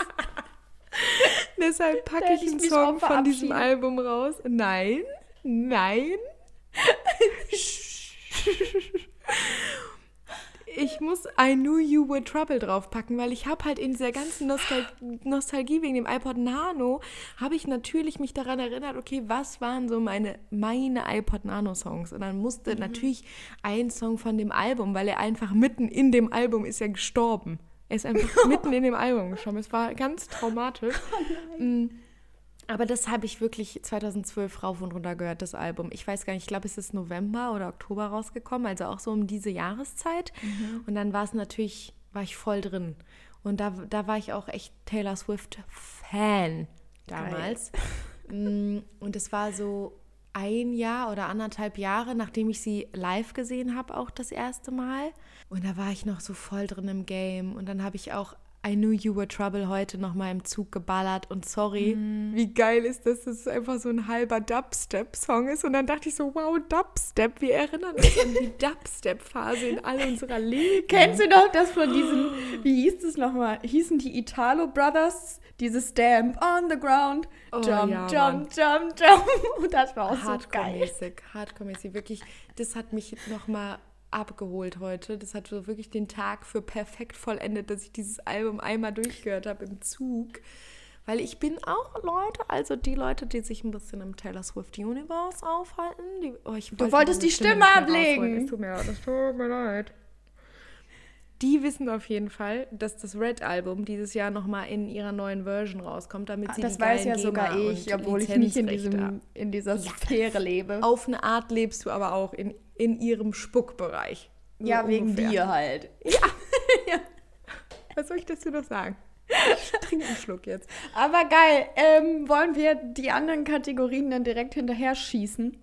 deshalb packe ich einen Song von diesem. Album raus. Nein, nein. Ich muss I Knew You Were Trouble draufpacken, weil ich habe halt in dieser ganzen Nostal Nostalgie wegen dem iPod Nano, habe ich natürlich mich daran erinnert, okay, was waren so meine, meine iPod Nano Songs? Und dann musste Mhm. natürlich ein Song von dem Album, weil er einfach mitten in dem Album ist ja gestorben. Er ist einfach mitten in dem Album gestorben. Es war ganz traumatisch. Mm. Aber das habe ich wirklich 2012 rauf und runter gehört, das Album. Ich weiß gar nicht, ich glaube, es ist November oder Oktober rausgekommen, also auch so um diese Jahreszeit. Und dann war es natürlich, war ich voll drin. Und da, da war ich auch echt Taylor Swift-Fan damals. Mm, Und es war so ein Jahr oder anderthalb Jahre, nachdem ich sie live gesehen habe, auch das erste Mal. Und da war ich noch so voll drin im Game. Und dann habe ich auch I Knew You Were Trouble heute noch mal im Zug geballert. Und sorry, Mhm. wie geil ist das, dass es einfach so ein halber Dubstep-Song ist. Und dann dachte ich so, wow, Dubstep, wir erinnern uns an die Dubstep-Phase in all unserer Leben. Kennst du noch das von diesen, wie hieß das nochmal? Hießen die Italo Brothers? Dieses Stamp on the ground. Oh, jump, ja, jump, jump, jump. Und das war auch so geil. Hardcore-mäßig, Hardcore-mäßig. Wirklich, das hat mich nochmal abgeholt heute. Das hat so wirklich den Tag für perfekt vollendet, dass ich dieses Album einmal durchgehört habe im Zug. Weil ich bin auch Leute, also die Leute, die sich ein bisschen im Taylor Swift Universe aufhalten. Die, oh, wollte wolltest meine die Stimme mehr ablegen. Es tut mir leid, es tut mir leid. Die wissen auf jeden Fall, dass das Red-Album dieses Jahr nochmal in ihrer neuen Version rauskommt, damit sie Ah, Das die weiß ja sogar GEMA ich, obwohl ich nicht in, diesem, in dieser Sphäre lebe. auf eine Art lebst du aber auch in, in ihrem Spuckbereich. So ja, wegen ungefähr. dir halt. Was soll ich dazu noch sagen? Ich trinke einen Schluck jetzt. Aber geil. Ähm, wollen wir die anderen Kategorien dann direkt hinterher schießen?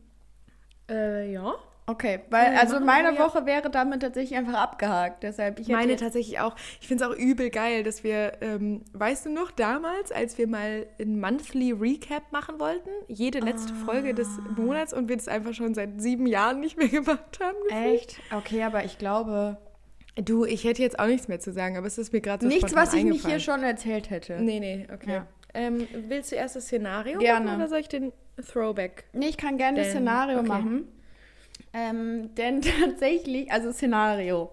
Äh, ja. Okay, weil also meine. Woche wäre damit tatsächlich einfach abgehakt. Deshalb ich Meine tatsächlich auch. Ich finde es auch übel geil, dass wir, ähm, weißt du noch, damals, als wir mal ein Monthly Recap machen wollten, jede letzte Folge des Monats und wir das einfach schon seit sieben Jahren nicht mehr gemacht haben. gefühlt? echt. Okay, aber ich glaube Du, ich hätte jetzt auch nichts mehr zu sagen, aber es ist mir gerade so nichts, was ich nicht hier schon erzählt hätte. Nee, nee, okay. Ja. Ähm, willst du erst das Szenario Gerne. machen oder soll ich den Throwback? Nee, ich kann gerne das Denn- Szenario okay. machen. Ähm, denn tatsächlich, also Szenario.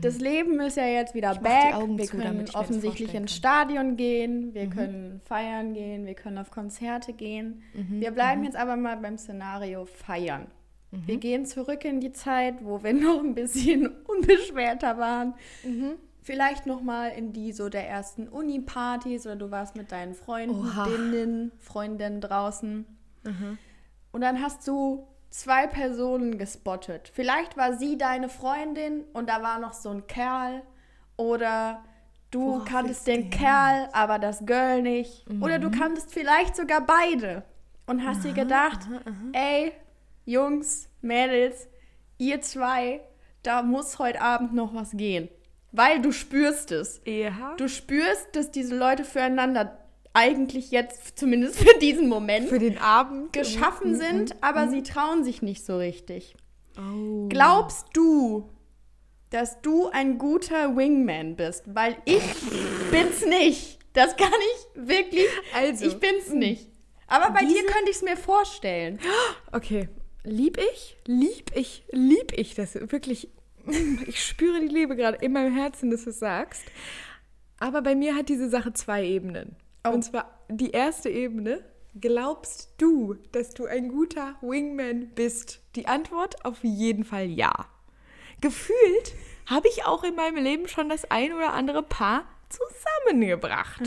Das Leben ist ja jetzt wieder Ich back. Wir zu, können offensichtlich ins. Stadion gehen, wir können feiern gehen, wir können auf Konzerte gehen. Wir bleiben jetzt aber mal beim Szenario feiern. Wir gehen zurück in die Zeit, wo wir noch ein bisschen unbeschwerter waren. Vielleicht noch mal in die so der ersten Uni-Partys oder du warst mit deinen. Freundinnen, Freundinnen draußen. Und dann hast du zwei Personen gespottet. Vielleicht war sie deine Freundin und da war noch so ein Kerl. Oder du Worauf kanntest den? Kerl, aber das Girl nicht. Oder du kanntest vielleicht sogar beide. Und hast dir gedacht, ey, Jungs, Mädels, ihr zwei, da muss heute Abend noch was gehen. Weil du spürst es. Ja. Du spürst, dass diese Leute füreinander eigentlich jetzt, zumindest für diesen Moment, Für den Abend geschaffen sind, aber sie trauen sich nicht so richtig. Oh. Glaubst du, dass du ein guter Wingman bist? Weil ich bin's nicht. Das kann ich wirklich. Also, ich bin's nicht. Aber bei dir diese- könnte ich es mir vorstellen. Okay. Lieb ich? Lieb ich? Lieb ich das wirklich? Ich spüre die Liebe gerade in meinem Herzen, dass du es sagst. Aber bei mir hat diese Sache zwei Ebenen. Oh. Und zwar die erste Ebene. Glaubst du, dass du ein guter Wingman bist? Die Antwort auf jeden Fall ja. Gefühlt habe ich auch in meinem Leben schon das ein oder andere Paar zusammengebracht.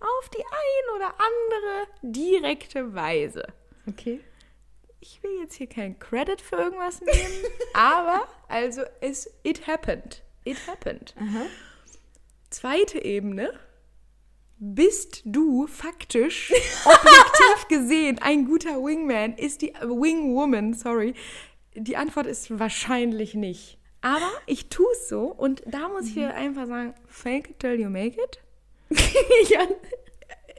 Auf die ein oder andere direkte Weise. Okay. Ich will jetzt hier keinen Credit für irgendwas nehmen, aber also es it happened. It happened. Zweite Ebene. Bist du faktisch, objektiv gesehen, ein guter Wingman? Ist die Wingwoman, sorry. Die Antwort ist wahrscheinlich nicht. Aber ich tue es so und da muss ich dir einfach sagen, fake it till you make it ja.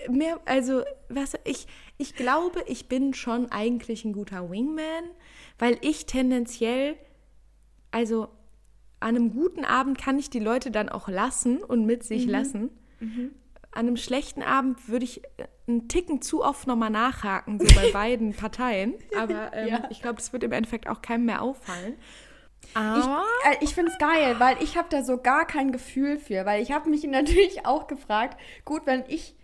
mehr, also, was, ich, ich glaube, ich bin schon eigentlich ein guter Wingman, weil ich tendenziell, also an einem guten Abend kann ich die Leute dann auch lassen und mit sich lassen. An einem schlechten Abend würde ich äh, einen Ticken zu oft nochmal nachhaken, so bei beiden Parteien. Aber ähm, Ja. ich glaube, das wird im Endeffekt auch keinem mehr auffallen. Ich, Aber äh, ich finde es geil, weil ich habe da so gar kein Gefühl für, weil ich habe mich natürlich auch gefragt, gut, wenn ich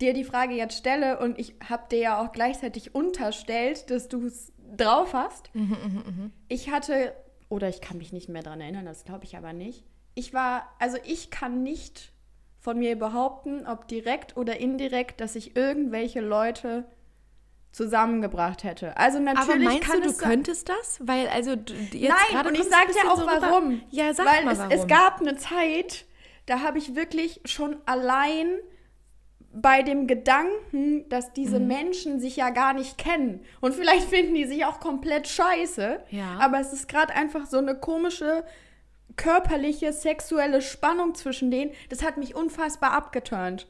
dir die Frage jetzt stelle und ich habe dir ja auch gleichzeitig unterstellt, dass du es drauf hast. Ich hatte, oder ich kann mich nicht mehr daran erinnern, das glaube ich aber nicht. Ich war, also ich kann nicht von mir behaupten, ob direkt oder indirekt, dass ich irgendwelche Leute zusammengebracht hätte. Also natürlich aber meinst kann du, du könntest das? Weil, also, jetzt Nein, gerade und ich kommst du ein sag dir auch so rüber- warum. Ja, sag Weil mal es, warum. es gab eine Zeit, da habe ich wirklich schon allein, bei dem Gedanken, dass diese Mhm. Menschen sich ja gar nicht kennen. Und vielleicht finden die sich auch komplett scheiße. Ja. Aber es ist gerade einfach so eine komische körperliche, sexuelle Spannung zwischen denen. Das hat mich unfassbar abgeturnt.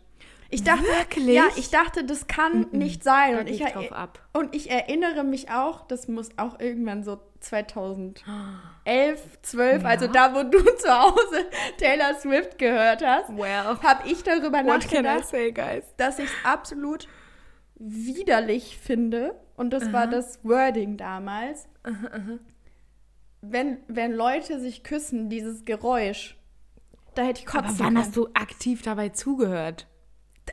Ich dachte, Wirklich? ja, ich dachte, das kann nicht sein. Da Und ich, drauf ab. und ich erinnere mich auch, das muss auch irgendwann so 2011, 12, also da, wo du zu Hause Taylor Swift gehört hast, Well, habe ich darüber nachgedacht, say, dass ich es absolut widerlich finde. Und das war das Wording damals. Wenn, wenn Leute sich küssen, dieses Geräusch, da hätte ich kotzen Aber wann können. hast du aktiv dabei zugehört?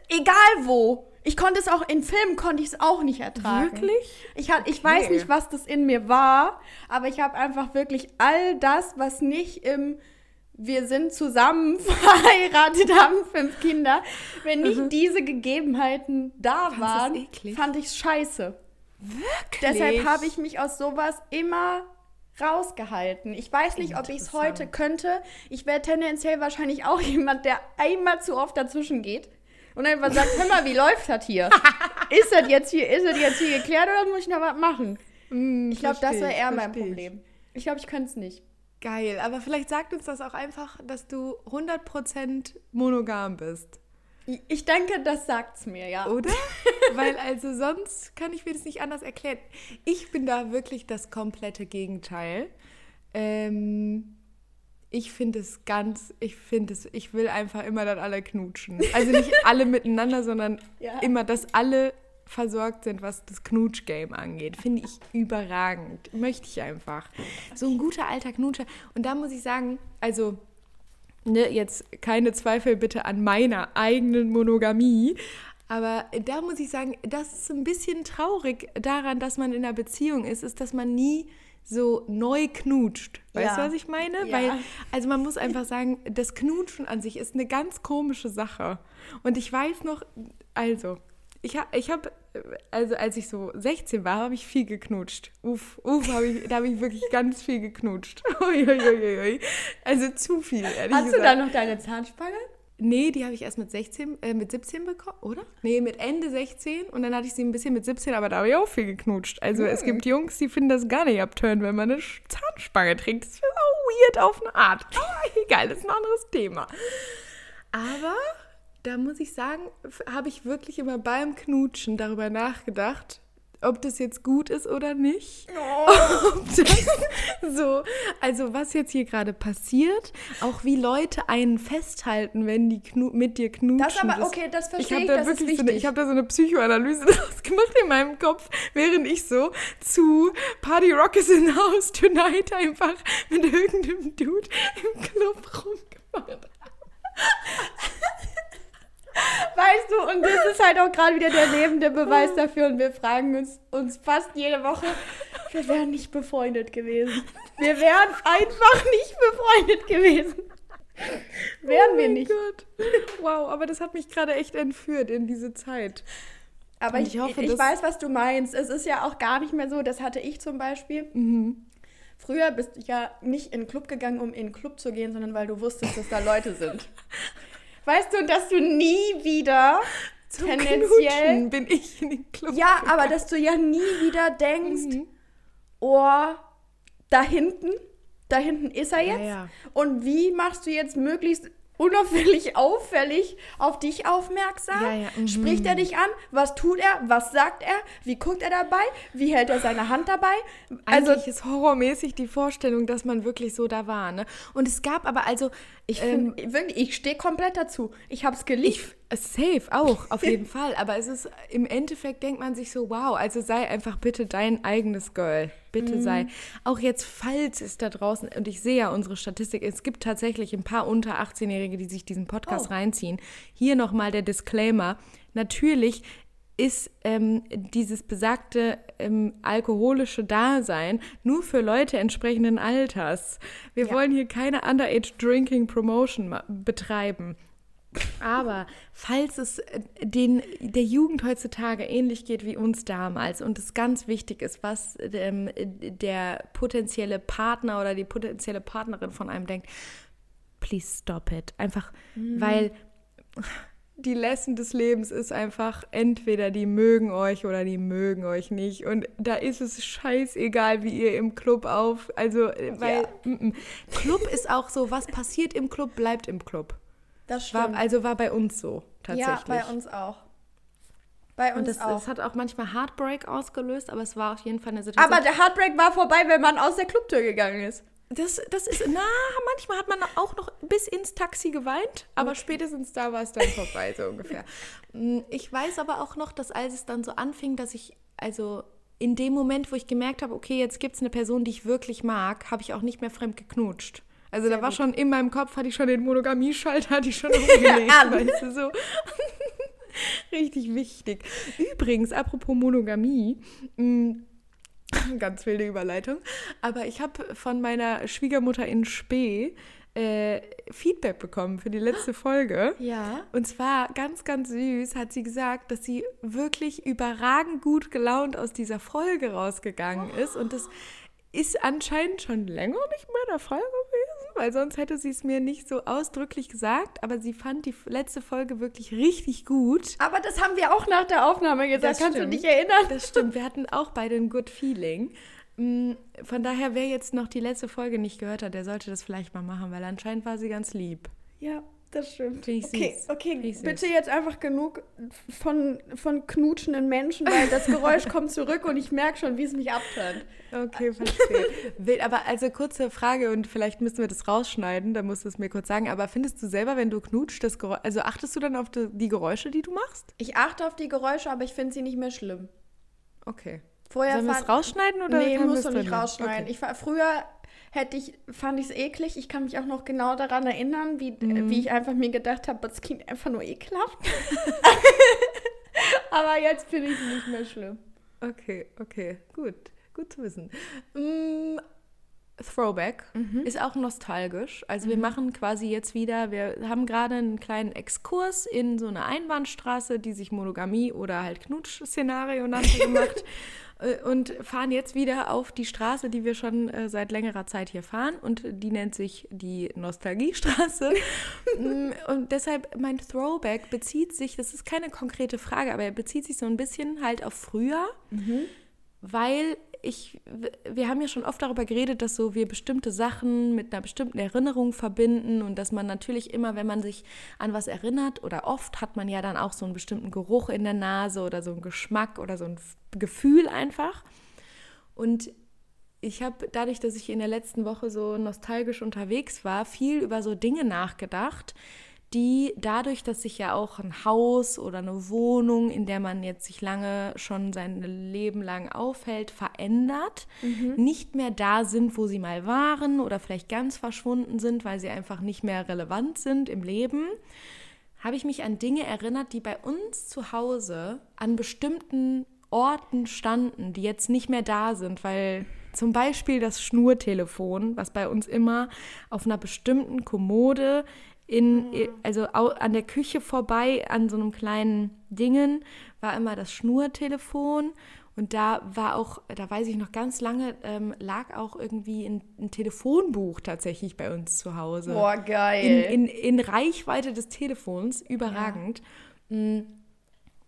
Egal wo. Ich konnte es auch in Filmen konnte ich es auch nicht ertragen. Wirklich? Ich, hat, ich weiß nicht, was das in mir war, aber ich habe einfach wirklich all das, was nicht im wir sind zusammen verheiratet, haben fünf Kinder, wenn nicht diese Gegebenheiten da Fandst du's waren, fand ich es scheiße. Wirklich? Deshalb habe ich mich aus sowas immer rausgehalten. Ich weiß nicht, ob ich es heute könnte. Ich wäre tendenziell wahrscheinlich auch jemand, der einmal zu oft dazwischen geht und einfach sagt, hör mal, wie läuft das hier? ist das jetzt hier, ist das jetzt hier geklärt oder muss ich noch was machen? Hm, Ich glaube, das wäre eher mein. Problem. Ich glaube, ich könnte es nicht. Geil, aber vielleicht sagt uns das auch einfach, dass du 100% monogam bist, Ich- denke, das sagt's mir, ja. oder? Weil also sonst kann ich mir das nicht anders erklären. Ich bin da wirklich das komplette Gegenteil. Ähm, ich finde es ganz, ich finde es, ich will einfach immer, dass alle knutschen. Also nicht alle miteinander, sondern Ja. immer, dass alle versorgt sind, was das Knutsch-Game angeht. Finde ich überragend. Möchte ich einfach. So ein guter alter Knutscher. Und da muss ich sagen, also, ne, jetzt keine Zweifel bitte an meiner eigenen Monogamie. Aber da muss ich sagen, das ist ein bisschen traurig daran, dass man in einer Beziehung ist, ist, dass man nie so neu knutscht. Weißt Ja. du, was ich meine? Ja. Weil, also man muss einfach sagen, das Knutschen an sich ist eine ganz komische Sache. Und ich weiß noch, also, ich habe, ich hab, also als ich so 16 war, habe ich viel geknutscht. Uff, uff, hab ich, da habe ich wirklich ganz viel geknutscht. Uiuiuiui. Also zu viel, ehrlich Hast du gesagt. da noch deine Zahnspange? Nee, die habe ich erst mit 16, äh, mit 17 bekommen, oder? Nee, mit Ende 16 und dann hatte ich sie ein bisschen mit 17, aber da habe ich auch viel geknutscht. Also es gibt Jungs, die finden das gar nicht abturn, wenn man eine Zahnspange trägt. Das ist auch weird auf eine Art. Aber egal, das ist ein anderes Thema. Aber da muss ich sagen, habe ich wirklich immer beim Knutschen darüber nachgedacht, ob das jetzt gut ist oder nicht. Das so, also was jetzt hier gerade passiert, auch wie Leute einen festhalten, wenn die mit dir knutschen. Das aber, okay, das ich verstehe habe ich, da das ist so eine, ich habe da so eine Psychoanalyse draus gemacht in meinem Kopf, während ich so zu Party Rock is in the House Tonight einfach mit irgendeinem Dude im Club rumgemacht habe. Weißt du, und das ist halt auch gerade wieder der lebende Beweis dafür und wir fragen uns, uns fast jede Woche, wir wären nicht befreundet gewesen. Wir wären einfach nicht befreundet gewesen. Wären oh wir nicht. Gott. Wow, aber das hat mich gerade echt entführt in diese Zeit. Aber ich, ich hoffe, ich weiß, was du meinst. Es ist ja auch gar nicht mehr so, das hatte ich zum Beispiel. Mhm. Früher bist du ja nicht in den Club gegangen, um in den Club zu gehen, sondern weil du wusstest, dass da Leute sind. Weißt du, dass du nie wieder Zum tendenziell. Knutschen bin ich in den Club. Ja, aber dass du ja nie wieder denkst, Mhm. oh, da hinten, da hinten ist er Ja, jetzt. ja. Und wie machst du jetzt möglichst unauffällig auffällig auf dich aufmerksam? Ja, ja, mhm. Spricht er dich an? Was tut er? Was sagt er? Wie guckt er dabei? Wie hält er seine Hand dabei? Also Eigentlich ist horrormäßig die Vorstellung, dass man wirklich so da war. Ne? Und es gab aber also, ich ähm, wirklich, ich stehe komplett dazu. Ich habe es geliebt. Safe auch, auf jeden Fall. Aber es ist, im Endeffekt denkt man sich so, wow, also sei einfach bitte dein eigenes Girl. Bitte Mhm. sei. Auch jetzt, falls es da draußen, und ich sehe ja unsere Statistik, es gibt tatsächlich ein paar unter 18-Jährige, die sich diesen Podcast Oh. reinziehen. Hier nochmal der Disclaimer. Natürlich ist ähm, dieses besagte ähm, alkoholische Dasein nur für Leute entsprechenden Alters. Wir Ja. wollen hier keine Underage Drinking Promotion betreiben. Aber falls es äh, den, der Jugend heutzutage ähnlich geht wie uns damals und es ganz wichtig ist, was ähm, der potenzielle Partner oder die potenzielle Partnerin von einem denkt, please stop it. Einfach, weil die Lesson des Lebens ist einfach, entweder die mögen euch oder die mögen euch nicht. Und da ist es scheißegal, wie ihr im Club auf. Also, weil ja. m -m. Club ist auch so, was passiert im Club, bleibt im Club. Das stimmt. War, also war bei uns so, tatsächlich. Ja, bei uns auch. Bei uns und das, auch. das hat auch manchmal Heartbreak ausgelöst, aber es war auf jeden Fall eine Situation. Aber der Heartbreak war vorbei, wenn man aus der Clubtür gegangen ist. Das, das ist, na, manchmal hat man auch noch bis ins Taxi geweint, aber okay. spätestens da war es dann vorbei, so ungefähr. Mm, ich weiß aber auch noch, dass als es dann so anfing, dass ich, also in dem Moment, wo ich gemerkt habe, okay, jetzt gibt es eine Person, die ich wirklich mag, habe ich auch nicht mehr fremd geknutscht. Also Sehr da war gut. schon in meinem Kopf, hatte ich schon den Monogamie-Schalter, hatte ich schon umgelegt, weißt du, so. Richtig wichtig. Übrigens, apropos Monogamie, mh, mm, Ganz wilde Überleitung. Aber ich habe von meiner Schwiegermutter in Spee äh, Feedback bekommen für die letzte Folge. Ja. Und zwar ganz, ganz süß hat sie gesagt, dass sie wirklich überragend gut gelaunt aus dieser Folge rausgegangen ist. Und das ist anscheinend schon länger nicht mehr der Fall gewesen, weil sonst hätte sie es mir nicht so ausdrücklich gesagt. Aber sie fand die letzte Folge wirklich richtig gut. Aber das haben wir auch nach der Aufnahme gesagt. Kannst du dich erinnern? Das stimmt. Wir hatten auch beide ein Good Feeling. Mm, von daher, wer jetzt noch die letzte Folge nicht gehört hat, der sollte das vielleicht mal machen, weil anscheinend war sie ganz lieb. Ja, das stimmt. ich okay, süß. okay, bitte süß. jetzt einfach genug von, von knutschenden Menschen, weil das Geräusch kommt zurück und ich merke schon, wie es mich abtönt. Okay, verstehe. aber also kurze Frage und vielleicht müssen wir das rausschneiden, da musst du es mir kurz sagen. Aber findest du selber, wenn du knutscht, das Geräusch, also achtest du dann auf die Geräusche, die du machst? Ich achte auf die Geräusche, aber ich finde sie nicht mehr schlimm. Okay. Vorher Sollen wir es rausschneiden oder? Nee, musst du nicht rausschneiden. Okay. Ich war früher hätte ich, fand ich es eklig. Ich kann mich auch noch genau daran erinnern, wie, mhm. wie ich einfach mir gedacht habe, das klingt einfach nur ekelhaft. Aber jetzt finde ich es nicht mehr schlimm. Okay, okay, gut. Gut zu wissen. Mm, Throwback mhm. ist auch nostalgisch. Also mhm. wir machen quasi jetzt wieder, wir haben gerade einen kleinen Exkurs in so eine Einbahnstraße, die sich Monogamie oder halt Knutsch-Szenario nannte gemacht. Äh, und fahren jetzt wieder auf die Straße, die wir schon äh, seit längerer Zeit hier fahren. Und die nennt sich die Nostalgiestraße. Mm, und deshalb mein Throwback bezieht sich, das ist keine konkrete Frage, aber er bezieht sich so ein bisschen halt auf früher, mhm. weil ich, wir haben ja schon oft darüber geredet, dass so wir bestimmte Sachen mit einer bestimmten Erinnerung verbinden und dass man natürlich immer, wenn man sich an was erinnert oder oft hat man ja dann auch so einen bestimmten Geruch in der Nase oder so einen Geschmack oder so ein Gefühl einfach. Und ich habe dadurch, dass ich in der letzten Woche so nostalgisch unterwegs war, viel über so Dinge nachgedacht, die dadurch, dass sich ja auch ein Haus oder eine Wohnung, in der man jetzt sich lange schon sein Leben lang aufhält, verändert, mhm. nicht mehr da sind, wo sie mal waren oder vielleicht ganz verschwunden sind, weil sie einfach nicht mehr relevant sind im Leben, habe ich mich an Dinge erinnert, die bei uns zu Hause an bestimmten Orten standen, die jetzt nicht mehr da sind, weil zum Beispiel das Schnurtelefon, was bei uns immer auf einer bestimmten Kommode in, mhm. also an der Küche vorbei, an so einem kleinen Dingen, war immer das Schnurtelefon. Und da war auch, da weiß ich noch ganz lange, ähm, lag auch irgendwie ein, ein, Telefonbuch tatsächlich bei uns zu Hause. Boah, geil. In, in, in Reichweite des Telefons, überragend. Ja.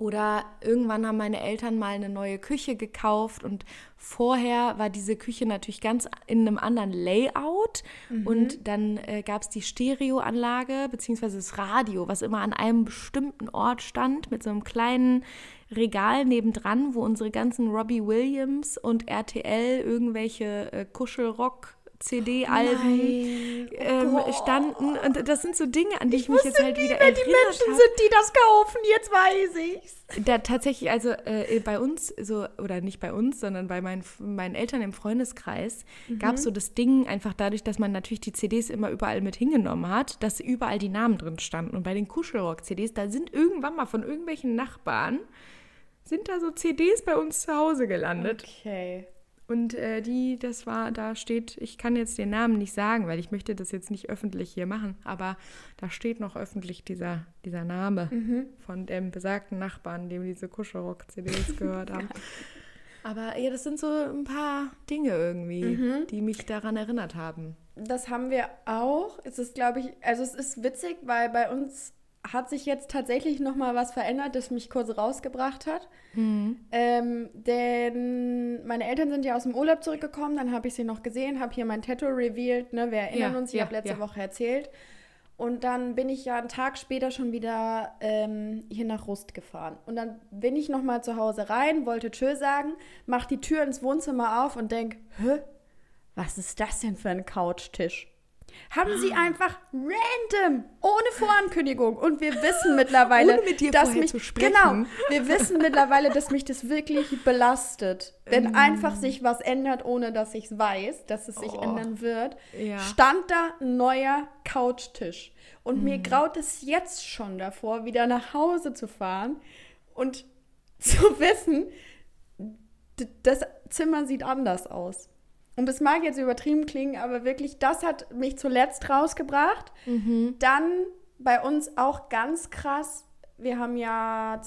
Oder irgendwann haben meine Eltern mal eine neue Küche gekauft und vorher war diese Küche natürlich ganz in einem anderen Layout. Mhm. Und dann äh, gab es die Stereoanlage bzw. das Radio, was immer an einem bestimmten Ort stand, mit so einem kleinen Regal nebendran, wo unsere ganzen Robbie Williams und RTL irgendwelche äh, Kuschelrock CD-Alben ähm, standen. Und das sind so Dinge, an die ich, ich mich jetzt halt wieder erinnert habe. die Menschen hab. sind, die das kaufen, jetzt weiß ich's. Da tatsächlich, also äh, bei uns, so, oder nicht bei uns, sondern bei meinen, meinen Eltern im Freundeskreis, mhm. gab es so das Ding, einfach dadurch, dass man natürlich die CDs immer überall mit hingenommen hat, dass überall die Namen drin standen. Und bei den Kuschelrock-CDs, da sind irgendwann mal von irgendwelchen Nachbarn, sind da so CDs bei uns zu Hause gelandet. Okay. Und äh, die, das war, da steht, ich kann jetzt den Namen nicht sagen, weil ich möchte das jetzt nicht öffentlich hier machen, aber da steht noch öffentlich dieser, dieser Name mhm. von dem besagten Nachbarn, dem diese Kuschelrock-CDs gehört haben. Aber ja, das sind so ein paar Dinge irgendwie, mhm. die mich daran erinnert haben. Das haben wir auch. Es ist, glaube ich, also es ist witzig, weil bei uns hat sich jetzt tatsächlich noch mal was verändert, das mich kurz rausgebracht hat. Mhm. Ähm, denn meine Eltern sind ja aus dem Urlaub zurückgekommen, dann habe ich sie noch gesehen, habe hier mein Tattoo revealed, ne? Wir erinnern Ja, uns, ich ja, habe letzte ja. Woche erzählt. Und dann bin ich ja einen Tag später schon wieder ähm, hier nach Rust gefahren. Und dann bin ich noch mal zu Hause rein, wollte Tschö sagen, mach die Tür ins Wohnzimmer auf und denk, hä, was ist das denn für ein Couchtisch? Haben Ah. sie einfach random, ohne Vorankündigung. Und wir wissen mittlerweile, Ohne mit dir dass mich, zu sprechen. genau, wir wissen mittlerweile, dass mich das wirklich belastet. Wenn Mm. einfach sich was ändert, ohne dass ich es weiß, dass es sich Oh. ändern wird, Ja. stand da ein neuer Couchtisch. Und mir Mm. graut es jetzt schon davor, wieder nach Hause zu fahren und zu wissen, das Zimmer sieht anders aus. Und das mag jetzt übertrieben klingen, aber wirklich, das hat mich zuletzt rausgebracht. Mhm. Dann bei uns auch ganz krass, wir haben ja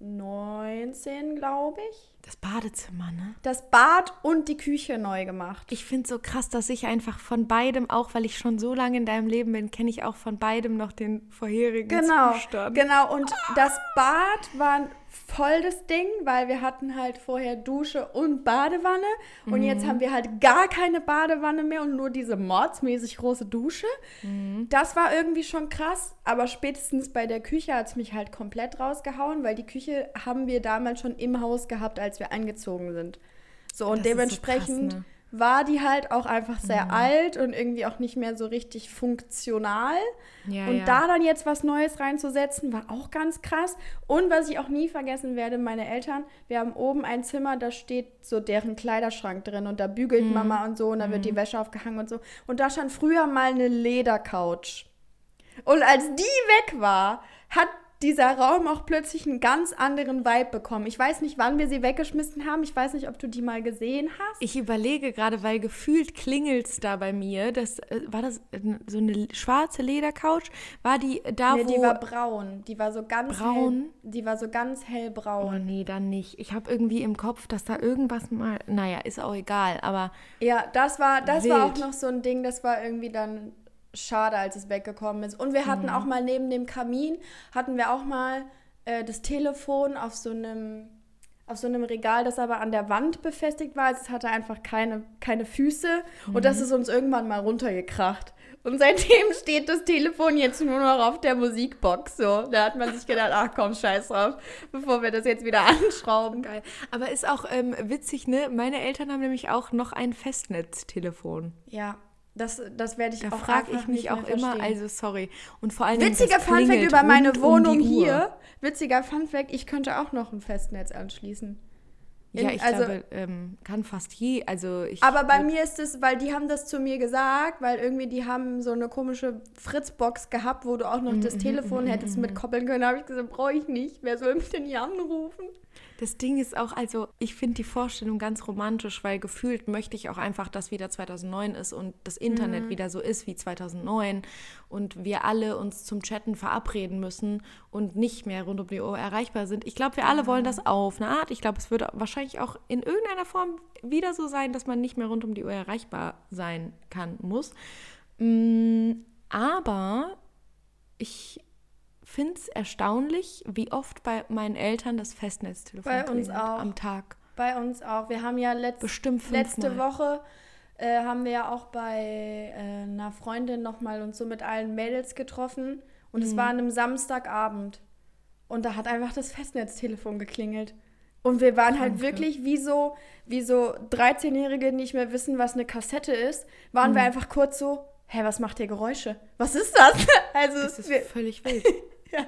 2019, glaube ich, Das Badezimmer, ne? das Bad und die Küche neu gemacht. Ich finde so krass, dass ich einfach von beidem, auch weil ich schon so lange in deinem Leben bin, kenne ich auch von beidem noch den vorherigen Genau, Zustand. genau. Und das Bad war voll das Ding, weil wir hatten halt vorher Dusche und Badewanne. Und jetzt haben wir halt gar keine Badewanne mehr und nur diese mordsmäßig große Dusche. Das war irgendwie schon krass. Aber spätestens bei der Küche hat es mich halt komplett rausgehauen, weil die Küche haben wir damals schon im Haus gehabt, als wir eingezogen sind. So, und Das ist so dementsprechend krass, ne? War die halt auch einfach sehr alt und irgendwie auch nicht mehr so richtig funktional. Ja, und ja. da dann jetzt was Neues reinzusetzen, war auch ganz krass. Und was ich auch nie vergessen werde, meine Eltern, wir haben oben ein Zimmer, da steht so deren Kleiderschrank drin und da bügelt Mhm. Mama und so und da wird die Wäsche aufgehangen und so. Und da stand früher mal eine Ledercouch. Und als die weg war, hat dieser Raum auch plötzlich einen ganz anderen Vibe bekommen. Ich weiß nicht, wann wir sie weggeschmissen haben. Ich weiß nicht, ob du die mal gesehen hast. Ich überlege gerade, weil gefühlt klingelt's da bei mir. Das, äh, war das äh, so eine schwarze Ledercouch? War die da, Nee, wo... die war braun. Die war so ganz Braun? Hell, die war so ganz oh hellbraun. nee, dann nicht. Ich habe irgendwie im Kopf, dass da irgendwas mal... Naja, ist auch egal, aber... Ja, das war, das war auch Wild. noch so ein Ding, das war irgendwie dann schade, als es weggekommen ist. Und wir hatten Mhm. auch mal neben dem Kamin, hatten wir auch mal äh, das Telefon auf so einem auf so einem Regal, das aber an der Wand befestigt war. Also es hatte einfach keine, keine Füße und Mhm. das ist uns irgendwann mal runtergekracht. Und seitdem steht das Telefon jetzt nur noch auf der Musikbox. So, da hat man sich gedacht, ach komm, scheiß drauf, bevor wir das jetzt wieder anschrauben. Geil. Aber ist auch ähm, witzig, ne? Meine Eltern haben nämlich auch noch ein Festnetztelefon. Ja, das, das werde ich Da auch frage ich mich auch immer, verstehen. also sorry. Und vor allem Witziger Funfact über meine Wohnung um hier. Witziger Funfact, ich könnte auch noch ein Festnetz anschließen. Ja, In- ich also- glaube, ähm, kann fast je. Also ich. Aber bei mir ist es, weil die haben das zu mir gesagt, weil irgendwie die haben so eine komische Fritzbox gehabt, wo du auch noch Mhm, das Telefon hättest mitkoppeln können. Da habe ich gesagt, brauche ich nicht. Wer soll mich denn hier anrufen? Das Ding ist auch, also ich finde die Vorstellung ganz romantisch, weil gefühlt möchte ich auch einfach, dass wieder 2009 ist und das Internet Mhm. wieder so ist wie 2009 und wir alle uns zum Chatten verabreden müssen und nicht mehr rund um die Uhr erreichbar sind. Ich glaube, wir alle wollen das auf eine Art. Ich glaube, es würde wahrscheinlich auch in irgendeiner Form wieder so sein, dass man nicht mehr rund um die Uhr erreichbar sein kann, muss. Mm, Aber ich finde es erstaunlich, wie oft bei meinen Eltern das Festnetztelefon Bei uns auch. am Tag. Bei uns auch. Wir haben ja letzt, letzte. Woche äh, haben wir ja auch bei äh, einer Freundin nochmal uns so mit allen Mädels getroffen. Und Mhm. es war an einem Samstagabend. Und da hat einfach das Festnetztelefon geklingelt. Und wir waren halt wirklich wie so, wie so 13-Jährige, die nicht mehr wissen, was eine Kassette ist, waren Mhm. wir einfach kurz so, hä, was macht ihr Geräusche? Was ist das? Also, Das ist wir, völlig wild. Ja.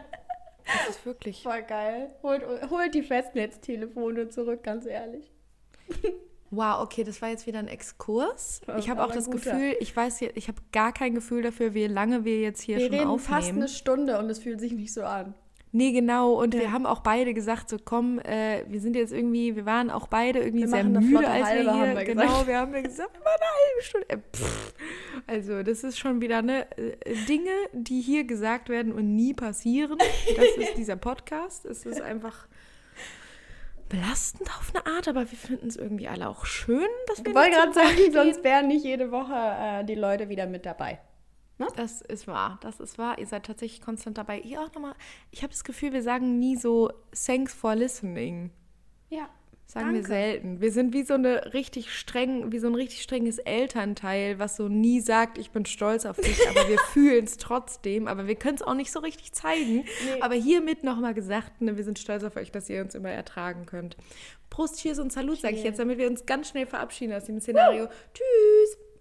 Das ist wirklich. voll geil. Holt, holt die Festnetztelefone zurück, ganz ehrlich. Wow, okay, das war jetzt wieder ein Exkurs. Ich habe auch das guter. Gefühl, ich weiß ich habe gar kein Gefühl dafür, wie lange wir jetzt hier Wir schon reden aufnehmen. fast eine Stunde und es fühlt sich nicht so an. Nee, genau. Und Ja. wir haben auch beide gesagt, so komm, äh, wir sind jetzt irgendwie, wir waren auch beide irgendwie Wir sehr müde, als wir hier, haben wir genau, gesagt. wir haben ja gesagt, wir machen eine halbe Stunde. Äh. Also das ist schon wieder ne äh, Dinge, die hier gesagt werden und nie passieren. Das ist dieser Podcast. Es ist einfach belastend auf eine Art, aber wir finden es irgendwie alle auch schön, dass wir Ich wollte gerade sagen, sonst wären nicht jede Woche äh, die Leute wieder mit dabei. Ne? Das ist wahr, das ist wahr. Ihr seid tatsächlich konstant dabei. Ihr auch nochmal, ich habe das Gefühl, wir sagen nie so Thanks for listening. Ja. Sagen wir Danke. selten. Wir sind wie so eine richtig streng, wie so ein richtig strenges Elternteil, was so nie sagt, ich bin stolz auf dich, aber wir fühlen es trotzdem, aber wir können es auch nicht so richtig zeigen. Aber hiermit nochmal gesagt, ne, wir sind stolz auf euch, dass ihr uns immer ertragen könnt. Prost, Cheers und Salut, sage ich jetzt, damit wir uns ganz schnell verabschieden aus dem Szenario. Tschüss!